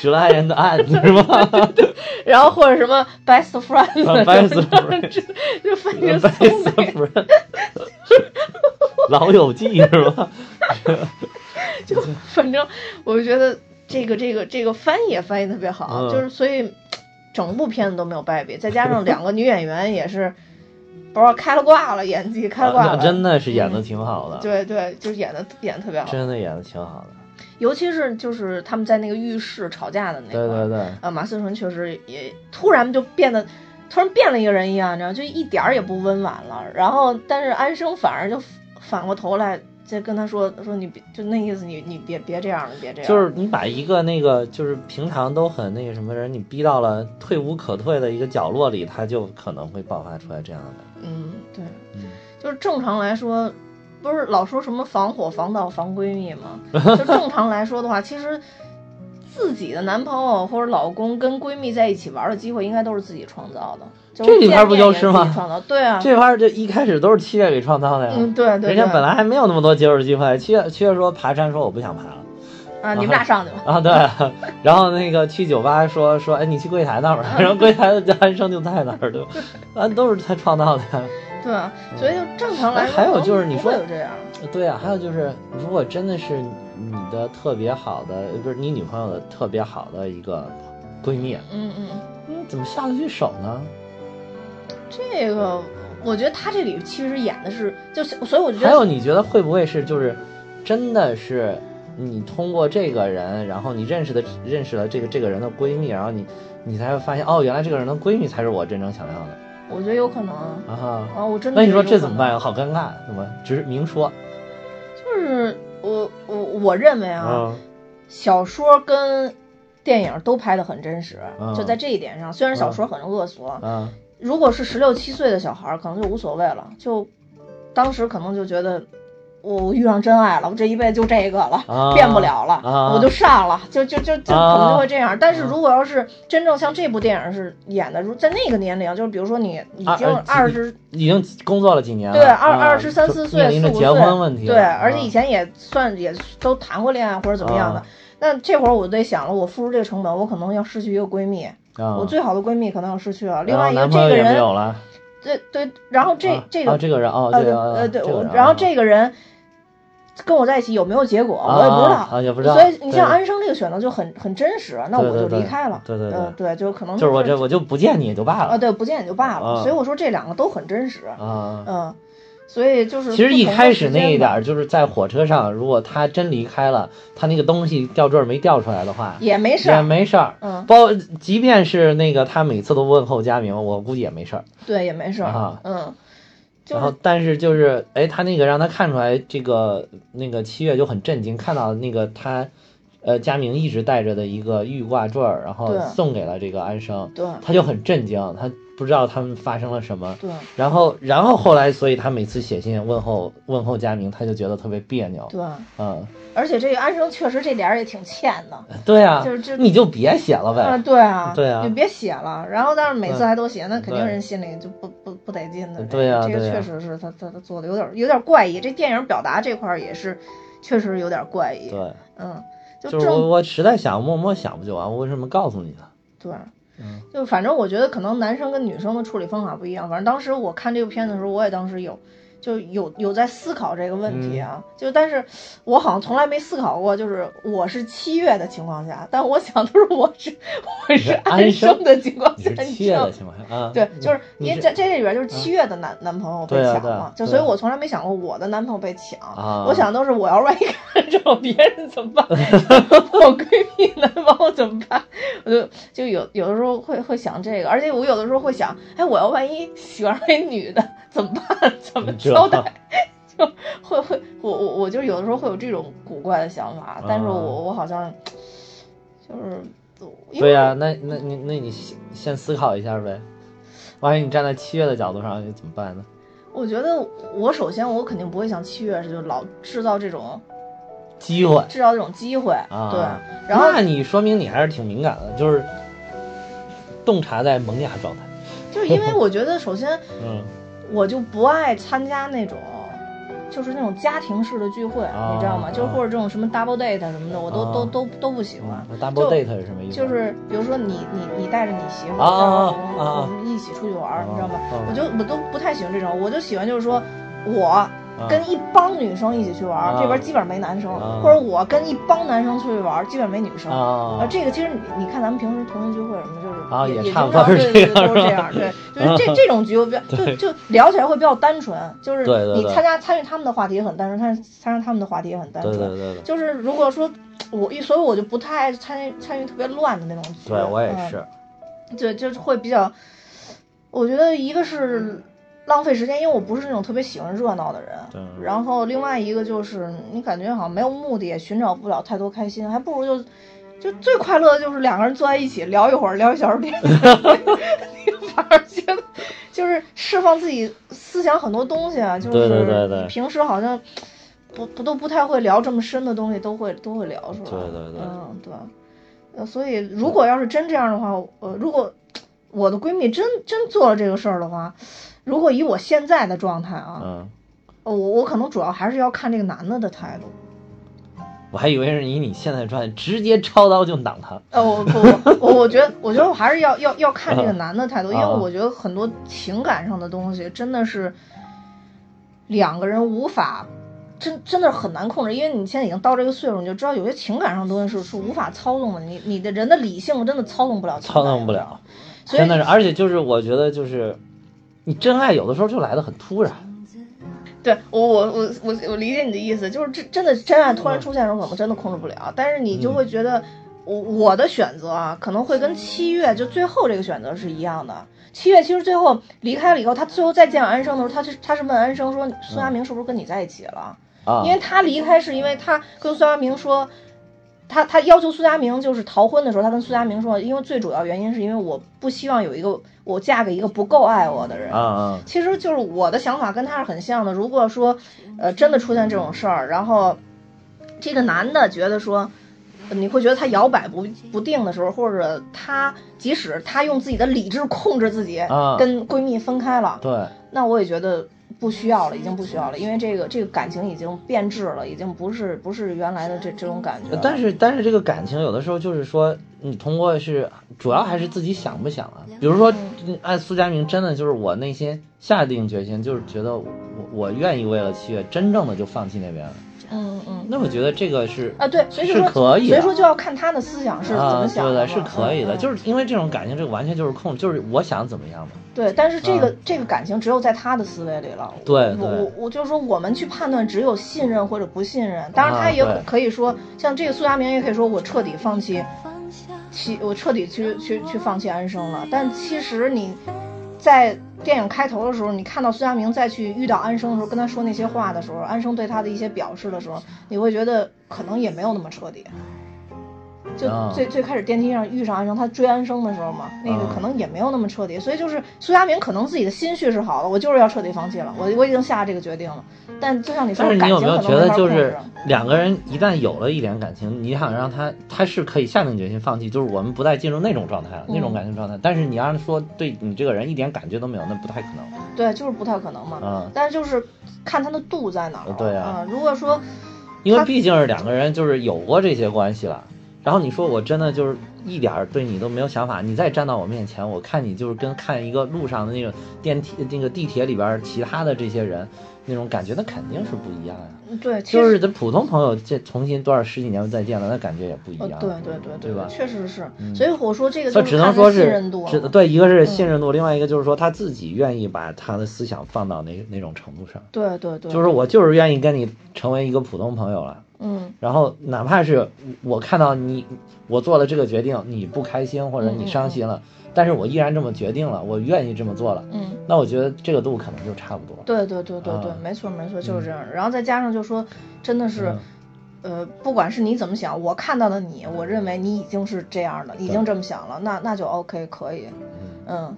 许赖人的案子是吗？然后或者什么 best friend，啊 best friend 就就翻译成 Best friend 老友记是吧？就反正我就觉得这个这个这个翻译也翻译特别好，嗯。就是所以整部片子都没有败笔，再加上两个女演员也是不知道开了挂了，演技开了挂了，真的是演的挺好的，对对，就是演的演的特别好，真的演的挺好的。尤其是就是他们在那个浴室吵架的那个，对对对，啊，马思纯确实也突然就变得，突然变了一个人一样，你知道，就一点儿也不温婉了。然后，但是安生反而就反过头来再跟他说说你别，就那意思你你别别这样了，别这样。就是你把一个那个就是平常都很那个什么人，你逼到了退无可退的一个角落里，他就可能会爆发出来这样的。嗯，对，嗯就是正常来说，不是老说什么防火、防盗、防闺蜜吗？就正常来说的话，其实自己的男朋友或者老公跟闺蜜在一起玩的机会，应该都是自己创造的。这里边不就是吗对啊，这块儿就一开始都是七月给创造的呀。嗯，对对对，人家本来还没有那么多接触机会，七月七月说爬山说我不想爬了啊，你们俩上去吧。啊，对，然后那个去酒吧说说哎你去柜台那儿吧，然后柜台的安生就在那儿，对吧，啊都是他创造的呀。对啊，所以就正常来说，哎还有就是你说有这样，对啊，还有就是，如果真的是你的特别好的，呃不是你女朋友的特别好的一个闺蜜，嗯嗯，嗯，怎么下得去手呢？这个我觉得他这里其实演的是，就是所以我觉得还有，你觉得会不会是就是真的是你通过这个人，然后你认识的认识了这个这个人的闺蜜，然后你你才会发现哦，原来这个人的闺蜜才是我真正想要的我觉得有可能啊，啊。啊我真的那你说？这怎么办呀？好尴尬，怎么直明说就是我我我认为啊，啊？小说跟电影都拍的很真实，嗯就在这一点上，虽然小说很恶俗，啊如果是十六七岁的小孩儿，可能就无所谓了，就当时可能就觉得。我遇上真爱了，我这一辈子就这个了，啊变不了了，啊。我就上了，就就就就啊。可能就会这样。但是如果要是真正像这部电影是演的，如在那个年龄，就是比如说你已经二十、已经工作了几年了，对二啊二十三四岁、四五岁，婚问题，对，而且啊以前也算也都谈过恋爱或者怎么样的，啊。那这会儿我得想了，我付出这个成本，我可能要失去一个闺蜜，啊，我最好的闺蜜可能要失去了。另外一个这个人，对对，然后这啊这个啊这个人哦，呃对呃对，然后啊。这个人跟我在一起有没有结果，我也不知道。啊啊也不知道所以你像安生这个选择就很很真实，那我就离开了。对对对嗯对，就可能就是我这我就不见你也就罢啊，了对，不见也就罢了。啊所以我说这两个都很真实。啊。嗯，所以就是其实一开始那一点儿就是在火车上，如果他真离开了，他那个东西吊坠儿没掉出来的话，也也没事也，没事儿。嗯，包即便是那个他每次都问候佳明，我估计也没事儿。对，也没事儿。啊嗯，就是然后，但是就是，哎，他那个让他看出来，这个那个七月就很震惊，看到那个他，呃，佳明一直带着的一个玉挂坠儿，然后送给了这个安生，对他就很震惊，他不知道他们发生了什么。对然后，然后后来，所以他每次写信问候问候佳明，他就觉得特别别扭。对，嗯，而且这个安生确实这点儿也挺欠的。对啊，就是这你就别写了呗。啊，对啊，对啊你别写了。然后，但是每次还都写，那肯定人心里就不不不得劲的。对呀这个确实是他他他做的有点有点怪异。这电影表达这块儿也是确实有点怪异。对，嗯，就就是我我实在想默默想不就完，我为什么告诉你呢？对。嗯就反正我觉得可能男生跟女生的处理方法不一样。反正当时我看这部片子的时候，我也当时有就有有在思考这个问题啊。就但是我好像从来没思考过，就是我是七月的情况下，但我想都是我是我是安安生生的情况你下，是七月你知道吗？的情况下啊？对，就是因为在这里边就是七月的男、男朋友被对啊啊抢嘛，就所以我从来没想过我的男朋友被抢。啊我想都是我要万一看着别人怎么办？我闺蜜男朋友怎么办？我就就有有的时候会会想这个，而且我有的时候会想，哎，我要万一喜欢上一女的怎么办？怎么这交代？就会会我我我就有的时候会有这种古怪的想法，但是我啊我好像就是对呀、那那你那你先先思考一下呗。万一你站在七月的角度上，你怎么办呢？我觉得我首先我肯定不会像七月似的，就老制造这种机会制造这种机会，啊，对，然后那你说明你还是挺敏感的，就是洞察在萌芽状态。就是因为 我觉得首先嗯我就不爱参加那种。就是那种家庭式的聚会，啊你知道吗？就或者这种什么 double date 什么的，我都、啊都都都不喜欢。嗯，double date 是什么意思？就是比如说你你你带着你媳妇儿，啊啊然后我啊们啊我们一起出去玩你知道吗啊？我就我都不太喜欢这种，我就喜欢就是说我啊跟一帮女生一起去玩这边基本上没男生，啊或者我跟一帮男生出去玩儿，基本上没女生。啊呃，这个其实你你看咱们平时同学聚会什么，就是啊也差不多经常对对是这样都是这样，对，就是这这种局我比较就就聊起来会比较单纯，就是对对对。你参加参与他们的话题也很单纯，参参加他们的话题也很单纯，对对对，就是如果说我一，所以我就不太爱参与参与特别乱的那种局。对我也嗯。是。对，就是会比较，我觉得一个是浪费时间，因为我不是那种特别喜欢热闹的人。对然后另外一个就是你感觉好像没有目的，也寻找不了太多开心，还不如就就最快乐的就是两个人坐在一起聊一会儿，聊一小时天，反而觉得就是释放自己思想很多东西啊，就是对对对对平时好像不不都不太会聊这么深的东西，都会都会聊出来。对对对嗯对。呃，所以如果要是真这样的话，呃，如果我的闺蜜真真做了这个事儿的话，如果以我现在的状态啊，嗯，呃我我可能主要还是要看这个男的的态度。我还以为是以你现在状态直接抄刀就挡他。呃，我不，我我觉得，我觉得我还是要要要看这个男的态度，因为啊我觉得很多情感上的东西真的是两个人无法，真真的是很难控制，因为你现在已经到这个岁数，你就知道有些情感上的东西是是无法操纵的，你你的人的理性真的操纵不了，操纵不了，所以真的是，而且就是我觉得就是，你真爱有的时候就来的很突然。对我我我我我理解你的意思，就是真真的真爱突然出现的时候，可能真的控制不了，但是你就会觉得我我的选择啊，可能会跟七月就最后这个选择是一样的。七月其实最后离开了以后，他最后再见安生的时候，他是他是问安生说孙亚明是不是跟你在一起了？啊，因为他离开是因为他跟孙亚明说，他他要求苏佳明就是逃婚的时候，他跟苏佳明说，因为最主要原因是因为我不希望有一个我嫁给一个不够爱我的人。其实就是我的想法跟他是很像的。如果说，呃，真的出现这种事儿，然后这个男的觉得说，呃你会觉得他摇摆不不定的时候，或者他即使他用自己的理智控制自己，啊跟闺蜜分开了，对，那我也觉得不需要了，已经不需要了，因为这个这个感情已经变质了，已经不是不是原来的这这种感觉。但是但是这个感情有的时候就是说，你通过是主要还是自己想不想啊？比如说，嗯按苏佳明真的就是我内心下定决心，就是觉得我我愿意为了七月真正的就放弃那边了。嗯嗯那我觉得这个是啊，对，所以就说可以所以说就要看他的思想是怎么啊，想的嘛、对对，是可以的，嗯就是因为这种感情，这个完全就是控制，就是我想怎么样嘛。对，但是这个、啊这个感情只有在他的思维里了。对对我我就是说，我们去判断只有信任或者不信任。当然，啊他也对可以说，像这个苏佳明也可以说，我彻底放弃，其我彻底去去去放弃安生了。但其实你在电影开头的时候，你看到孙佳明再去遇到安生的时候，跟他说那些话的时候，安生对他的一些表示的时候，你会觉得可能也没有那么彻底。就啊最最开始电梯上遇上安生，他追安生的时候嘛，那个啊可能也没有那么彻底，所以就是苏佳明可能自己的心绪是好的，我就是要彻底放弃了，我我已经下这个决定了。但就像你说，但是你有没有觉得就是两个人一旦有了一点感情，你想让他他是可以下定决心放弃，就是我们不再进入那种状态了，那种嗯感情状态。但是你要是说对你这个人一点感觉都没有，那不太可能。对，就是不太可能嘛。嗯，但是就是看他的度在哪儿。对啊嗯如果说因为毕竟是两个人就是有过这些关系了。然后你说我真的就是一点儿对你都没有想法，你再站到我面前，我看你就是跟看一个路上的那个电梯、那个地铁里边其他的这些人那种感觉，那肯定是不一样呀。对，就是这普通朋友这重新多少十几年再见了，那感觉也不一样。呃对对对对吧确实是。嗯所以我说这个他只能说是信任度只对，一个是信任度，另外一个就是说他自己愿意把他的思想放到那那种程度上，对对对，就是我就是愿意跟你成为一个普通朋友了。嗯然后哪怕是我看到你我做了这个决定，你不开心或者你伤心了，但是我依然这么决定了，我愿意这么做了，嗯。那我觉得这个度可能就差不多。对对对对对，啊没错没错，就是这样。然后再加上就说，真的是，呃，不管是你怎么想，我看到的你，我认为你已经是这样的，已经这么想了，那那就 OK 可以，嗯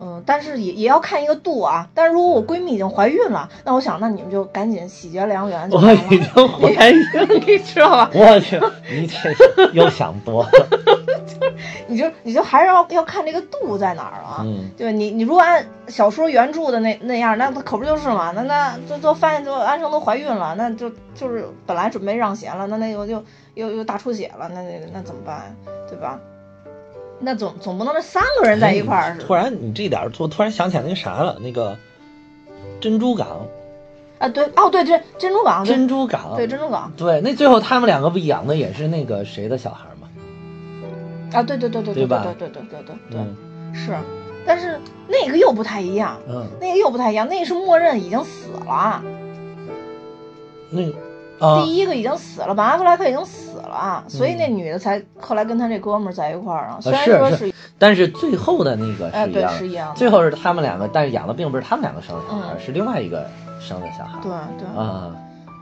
嗯，但是也也要看一个度啊。但是如果我闺蜜已经怀孕了，那我想，那你们就赶紧喜结良缘就我已经怀孕了，你知道吧？我去，你这又想多了。你就你就还是要要看这个度在哪儿啊。嗯，对你，你如果按小说原著的那那样，那可不就是嘛？那那就就发现就安生都怀孕了，那就就是本来准备让贤了，那那又又又又大出血了，那那那怎么办？对吧？那总总不能这三个人在一块儿是突然你这点儿，我突然想起来那个啥了，那个珍珠港，啊？对哦，对对珍珠港，珍珠港，对珍珠港对，那最后他们两个不养的也是那个谁的小孩吗？啊，对对对对对对吧对对对对对对嗯是，但是那个又不太一样，嗯，那个又不太一样，那个是默认已经死了。那第一个已经死了，马阿弗莱克已经死了，所以嗯那女的才后来跟他这哥们儿在一块儿啊。虽然说是但是最后的那个是一样的，是一样。最后是他们两个，但是养的并不是他们两个生的小孩，嗯是另外一个生的小孩。对对，啊，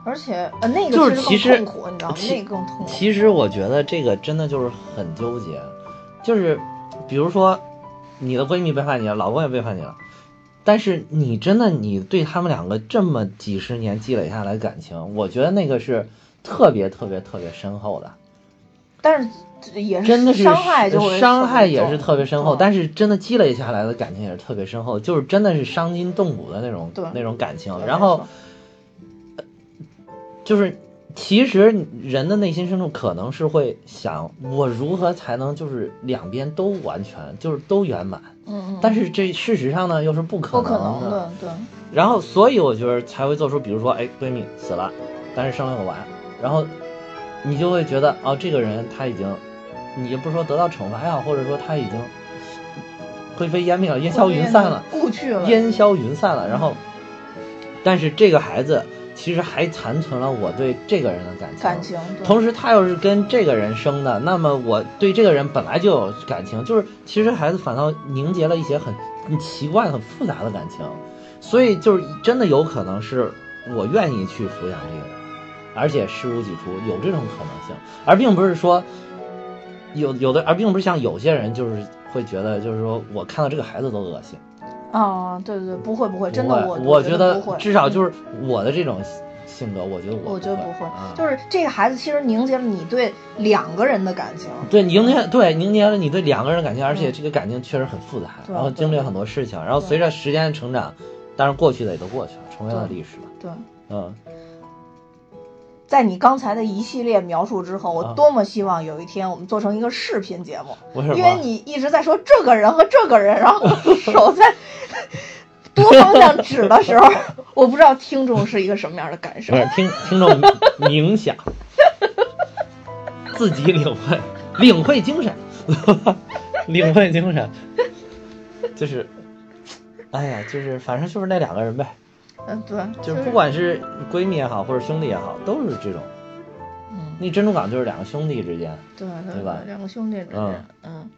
而且呃，那个就是其实更痛苦，你知道吗？那个更痛苦。其实我觉得这个真的就是很纠结，就是比如说你的闺蜜背叛你了，老公也背叛你了，但是你真的你对他们两个这么几十年积累下来感情，我觉得那个是特别特别特别深厚的，但是也真的是伤害就会伤害也是特别深厚，但是真的积累下来的感情也是特别深厚，就是真的是伤筋动骨的那种那种感情，然后。就是其实人的内心深处可能是会想，我如何才能就是两边都完全就是都圆满，嗯嗯，但是这事实上呢又是不可不可能能的，对，然后所以我觉得才会做出，比如说，哎，闺蜜死了，但是生了个娃，然后你就会觉得，哦，这个人他已经，你也不是说得到惩罚也好，或者说他已经灰飞烟灭了，烟消云散了，故去了。烟消云散了。然后，但是这个孩子其实还残存了我对这个人的感情。感情，同时，他又是跟这个人生的，那么我对这个人本来就有感情，就是其实孩子反倒凝结了一些很很奇怪、很复杂的感情，所以就是真的有可能是我愿意去抚养这个人，而且视如己出，有这种可能性，而并不是说有有的，而并不是像有些人就是会觉得，就是说我看到这个孩子都恶心。啊，对对对，不会不会，真的我我觉得不会，至少就是我的这种性格，我觉得我我觉得不会啊，就是这个孩子其实凝结了你对两个人的感情。对凝结对凝结了你对两个人的感情，而且嗯这个感情确实很复杂，对然后经历了很多事情，然后随着时间的成长，但是过去的也都过去了，成为了历史了。对，嗯，在你刚才的一系列描述之后，我啊多么希望有一天我们做成一个视频节目？因为你一直在说这个人和这个人，然后手在 多方向指的时候，我不知道听众是一个什么样的感受不。是听听众冥想，自己领会，领会精神，领会精神，就是，哎呀，就是反正就是那两个人呗，嗯，对，就是不管是闺蜜也好，或者兄弟也好，都是这种。嗯，那珍珠港就是两个兄弟之间，对对对吧？两个兄弟之间嗯，嗯，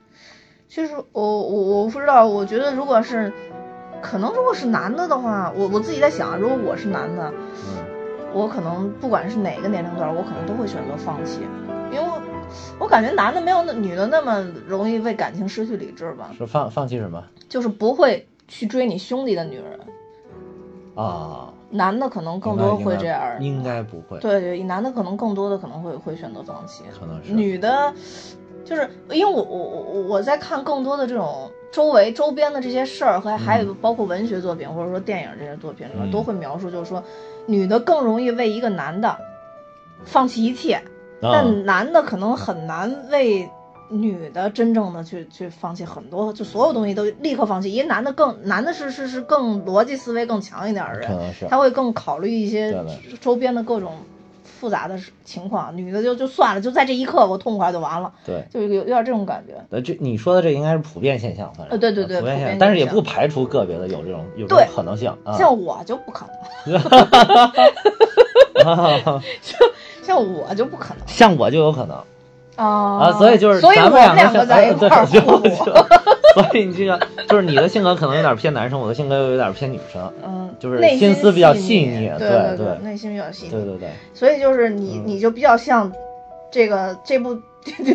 其实我我我不知道，我觉得如果是，可能如果是男的的话，我我自己在想，如果我是男的，嗯，我可能不管是哪个年龄段，我可能都会选择放弃，因为我我感觉男的没有那女的那么容易为感情失去理智吧，是放放弃什么？就是不会去追你兄弟的女人，啊？男的可能更多会这样。应该不会，对对，男的可能更多的可能会会选择放弃，可能是女的，就是因为我我我我在看更多的这种周围周边的这些事儿，和还有包括文学作品或者说电影这些作品里面，嗯。都会描述，就是说女的更容易为一个男的放弃一切，啊。但男的可能很难为女的真正的去去放弃很多，就所有东西都立刻放弃。因为男的更男的是是是更逻辑思维更强一点的人，他会更考虑一些周边的各种复杂的情况。女的就就算了，就在这一刻我痛快就完了，对。就有有点这种感觉。呃，这你说的这应该是普遍现象，反正呃对对对普遍现象，但是也不排除个别的有这种有这对种可能性啊。像我就不可能，像我就不可能像我就有可能啊啊，所以就是所以我咱们两两个在一块儿哎对就就所以你这个就是你的性格可能有点偏男生，我的性格又有点偏女生。嗯，就是内心思比较细细腻对对对对内心比较细腻。对对对，所以就是你，嗯你就比较像这个这部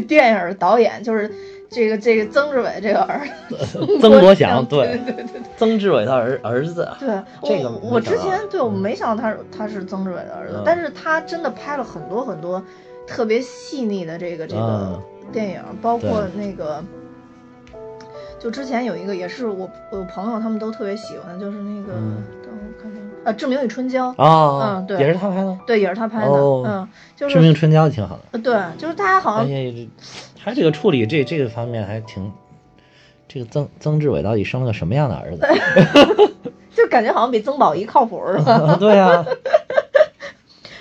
电影的导演，就是这个这个曾志伟这个儿子，曾国祥 对对对曾志伟他儿儿子，对，这个我我之前对我嗯没想到他是他是曾志伟的儿子嗯，但是他真的拍了很多很多特别细腻的这个这个嗯电影，包括那个。就之前有一个也是我我朋友他们都特别喜欢的，就是那个，嗯等我看看，呃，《志明与春娇》，啊，嗯对也是他拍的，对，也是他拍的，哦嗯，就是致命春娇挺好的。呃对，就是大家好像他这个处理这这个方面还挺，这个曾曾志伟到底生了个什么样的儿子？就感觉好像比曾宝仪靠谱是吧？对啊，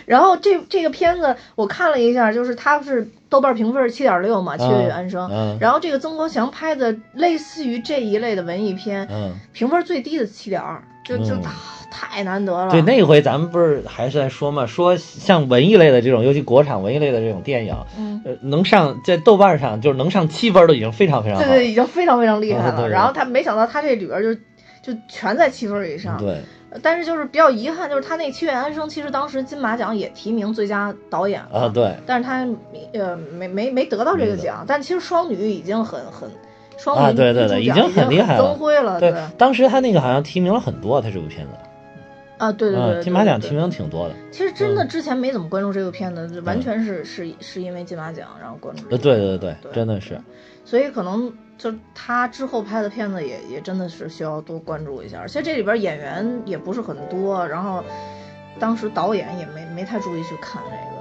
然后这这个片子我看了一下，就是它是豆瓣评分是七点六嘛，《七月与安生》嗯然后这个曾国祥拍的类似于这一类的文艺片，嗯，评分最低的七点二，就就嗯太太难得了。对，那回咱们不是还是在说嘛，说像文艺类的这种，尤其国产文艺类的这种电影，能上在豆瓣上就是能上七分都已经非常非常好。对对，已经非常非常厉害了。然后他没想到他这里边就就全在七分以上。对，但是就是比较遗憾，就是他那《七月安生》其实当时金马奖也提名最佳导演了啊对，但是他呃没没没得到这个奖，但其实双女已经很很双女啊对对对已经很厉害了增辉了，对对，当时他那个好像提名了很多，他这部片子，啊对对对，嗯，金马奖提。名挺多的。其实真的嗯之前没怎么关注这部片子，完全是是是因为金马奖然后关注对对，对真的是，所以可能就他之后拍的片子也也真的是需要多关注一下，而且这里边演员也不是很多，然后当时导演也没没太注意去看这个。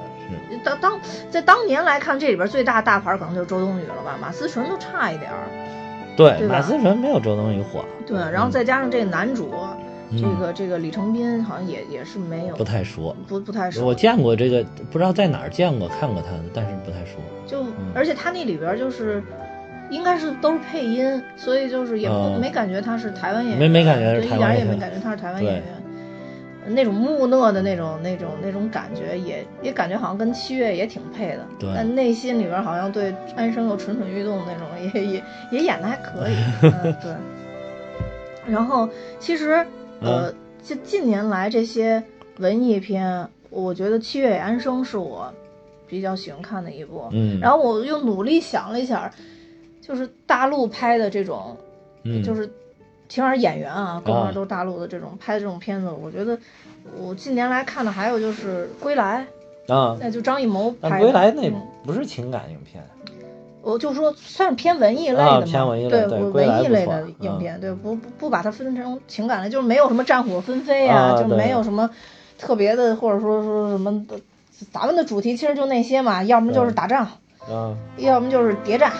当当在当年来看，这里边最大大牌可能就是周冬雨了吧，马思纯都差一点儿。对，对马思纯没有周冬雨火，对，然后再加上这个男主，嗯这个这个李成斌好像也也是没有不太熟。不不太熟，我见过这个，不知道在哪儿见过，看过他的，但是不太熟。就而且他那里边就是应该是都是配音，所以就是也不、嗯没感觉他是台湾演员，没没感觉一点儿也台湾演员没感觉他是台湾演员。那种木讷的那种、那种、那种感觉也，也感觉好像跟七月也挺配的，对但内心里边好像对安生又蠢蠢欲动那种，也也也演的还可以，嗯，对。然后其实，呃，嗯近近年来这些文艺片，我觉得《七月与安生》是我比较喜欢看的一部。嗯，然后我又努力想了一下，就是大陆拍的这种，嗯，就是起码是演员啊，各方啊面都是大陆的这种拍的这种片子，我觉得我近年来看的还有就是《归来》，啊，那就张艺谋拍的。归来那嗯。不是情感影片，我就说算是偏文艺类啊的嘛，偏文艺类对文艺类的影片，对不不不把它分成情感类，就是没有什么战火纷飞啊，就没有什么特别的，或者说说什么的。咱们的主题其实就那些嘛，要么就是打仗，嗯要么就是谍战，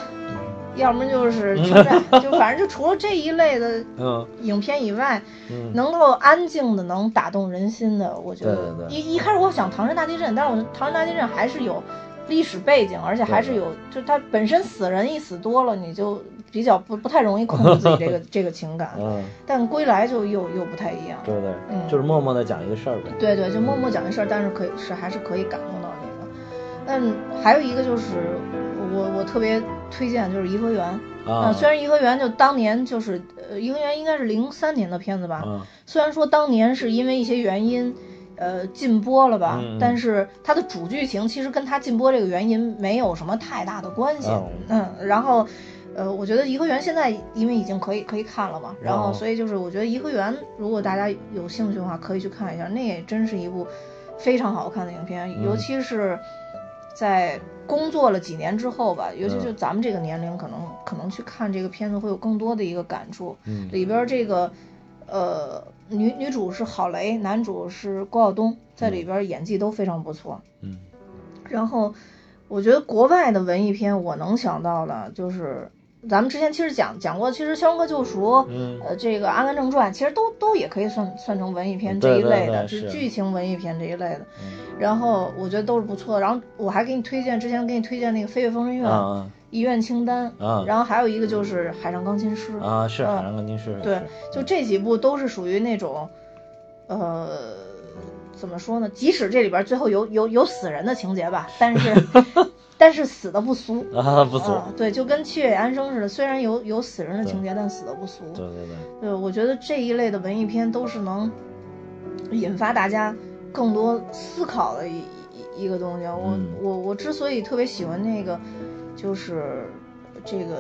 要么就是 就反正就除了这一类的嗯影片以外，嗯，能够安静的能打动人心的，我觉得一一开始我想唐山大地震，但是我觉得唐山大地震还是有历史背景，而且还是有，就它本身死人一死多了，你就比较不不太容易控制自己这个 这个情感，嗯，但归来就又又不太一样。对对，嗯就是默默的讲一个事儿呗。对对，就默默讲一事儿，但是可以是还是可以感动到你的。但还有一个就是我我特别推荐就是颐和园啊，虽然颐和园就当年就是呃颐和园应该是零三年的片子吧，嗯虽然说当年是因为一些原因，呃，禁播了吧，但是它的主剧情其实跟它禁播这个原因没有什么太大的关系。哦。嗯，然后，呃，我觉得颐和园现在因为已经可以可以看了嘛，然后哦所以就是我觉得颐和园如果大家有兴趣的话，可以去看一下，那也真是一部非常好看的影片，嗯。尤其是。在工作了几年之后吧，尤其嗯就咱们这个年龄，可能可能去看这个片子会有更多的一个感触。嗯里边这个，呃，女女主是郝蕾，男主是郭晓东，在里边演技都非常不错。嗯然后，我觉得国外的文艺片，我能想到的就是咱们之前其实讲讲过，其实《肖申克救赎》嗯呃，这个《阿甘正传》其实都都也可以算算成文艺片这一类的，对对就是剧情文艺片这一类的。嗯然后我觉得都是不错的。然后我还给你推荐，之前给你推荐那个《飞越疯人院》啊遗愿清单》啊然后还有一个就是《海上钢琴师》啊，是嗯海上钢琴师，对，就这几部都是属于那种，呃，怎么说呢？即使这里边最后有有有死人的情节吧，但是但是死的不俗。啊，不俗，啊，对，就跟《七月安生》似的，虽然有有死人的情节，但死的不俗。对对对，对，我觉得这一类的文艺片都是能引发大家更多思考的一一一个东西。我、嗯我我之所以特别喜欢那个，就是这个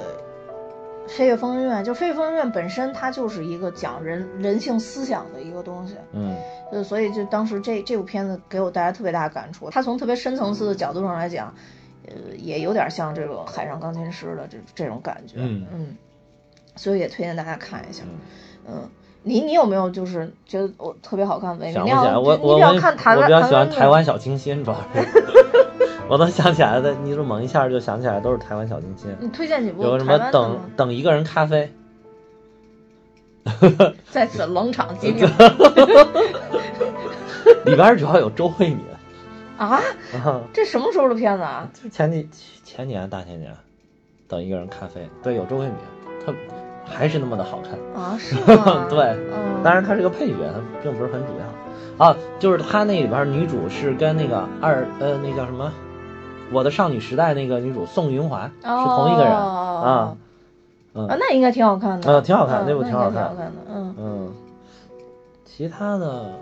《飞越疯人院》，就《飞越疯人院》本身它就是一个讲人人性思想的一个东西。嗯就所以就当时这这部片子给我带来特别大的感触。它从特别深层次的角度上来讲，呃，也有点像这个《海上钢琴师》的这这种感觉。嗯所以也推荐大家看一下。嗯，嗯，你你有没有就是觉得我特别好看想不起来，我比较我我看台湾，我比较喜欢台湾小清新，主要是我能想起来的，你这猛一下就想起来都是台湾小清新，你推荐几部有什么等？等一个人咖啡，在此冷场击命 里边主要有周慧敏，啊！啊，这什么时候的片子啊？就前几前年大前年，等一个人咖啡，对，有周慧敏，她还是那么的好看。啊，是吗？对嗯，当然，她是个配角，她并不是很主要。啊，就是她那里边女主是跟那个二呃那叫什么，《我的少女时代》那个女主宋云华是同一个人啊。啊，那应该挺好看的。嗯挺好看嗯那部挺好看的。嗯，嗯，其他的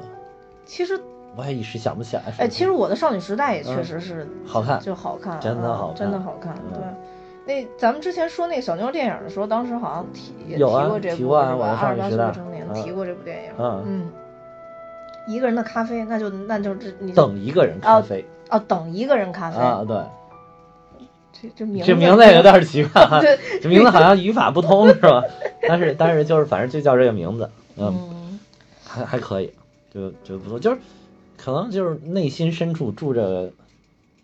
其实我也一时想不起来。哎，其实我的少女时代也确嗯实是好看，就好看，真的嗯好看真的好看。嗯对，那咱们之前说那个小妞电影的时候，当时好像提也提过这部？二十八岁未成年嗯提过这部电影。嗯嗯，一个人的咖啡，那就那就这你就等一个人咖啡哦，等一个人咖啡啊，对，这这名这名字也有点奇怪啊，这名字好像语法不通是吧？但是但是就是反正就叫这个名字，嗯，嗯，还还可以，就就不错，就是可能就是内心深处住着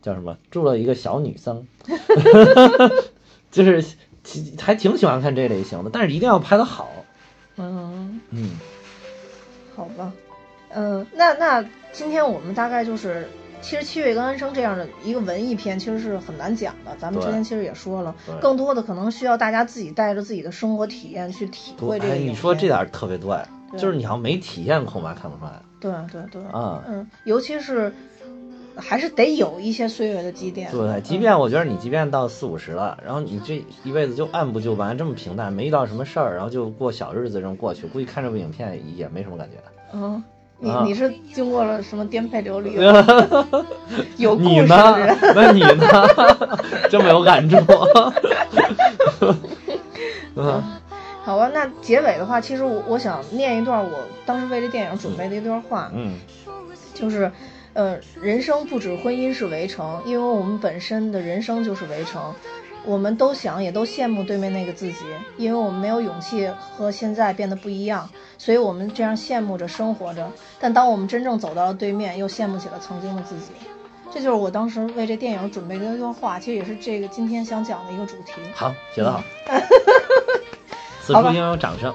叫什么，住了一个小女僧，就是其还挺喜欢看这类型的，但是一定要拍得好，嗯，嗯，好吧，嗯，那那今天我们大概就是。其实《七月跟安生》这样的一个文艺片，其实是很难讲的。咱们之前其实也说了，更多的可能需要大家自己带着自己的生活体验去体会这个哎，你说这点儿特别对，对。就是你要没体验，恐怕看不出来对对对，啊。嗯，尤其是还是得有一些岁月的积淀。对，即嗯便我觉得你即便到四五十了，然后你这一辈子就按部就班，这么平淡，没遇到什么事儿，然后就过小日子这么过去，估计看这部影片也没什么感觉。嗯，你啊你是经过了什么颠沛流离，有故事你呢的人？？那你呢？这么有感触？嗯好吧，那结尾的话，其实我我想念一段我当时为这电影准备的一段话，嗯就是，呃，人生不止婚姻是围城，因为我们本身的人生就是围城。我们都想也都羡慕对面那个自己，因为我们没有勇气和现在变得不一样，所以我们这样羡慕着生活着。但当我们真正走到了对面，又羡慕起了曾经的自己。这就是我当时为这电影准备的一段话，其实也是这个今天想讲的一个主题。好，写得好，此好吧处应有掌声。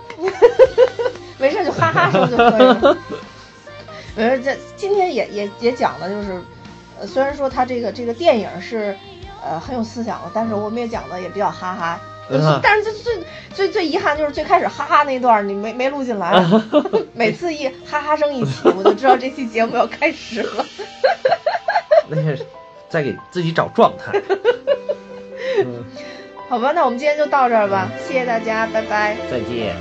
没事就哈哈声就可以了。没事，这今天也也也讲了，就是，呃，虽然说他这个这个电影是，呃，很有思想的，但是我们也讲的也比较哈哈。但是最最最最遗憾就是最开始哈哈那段你没没录进来，每次一哈哈声一起，我就知道这期节目要开始了。那是在给自己找状态。嗯，好吧，那我们今天就到这儿吧，谢谢大家，拜拜。再见。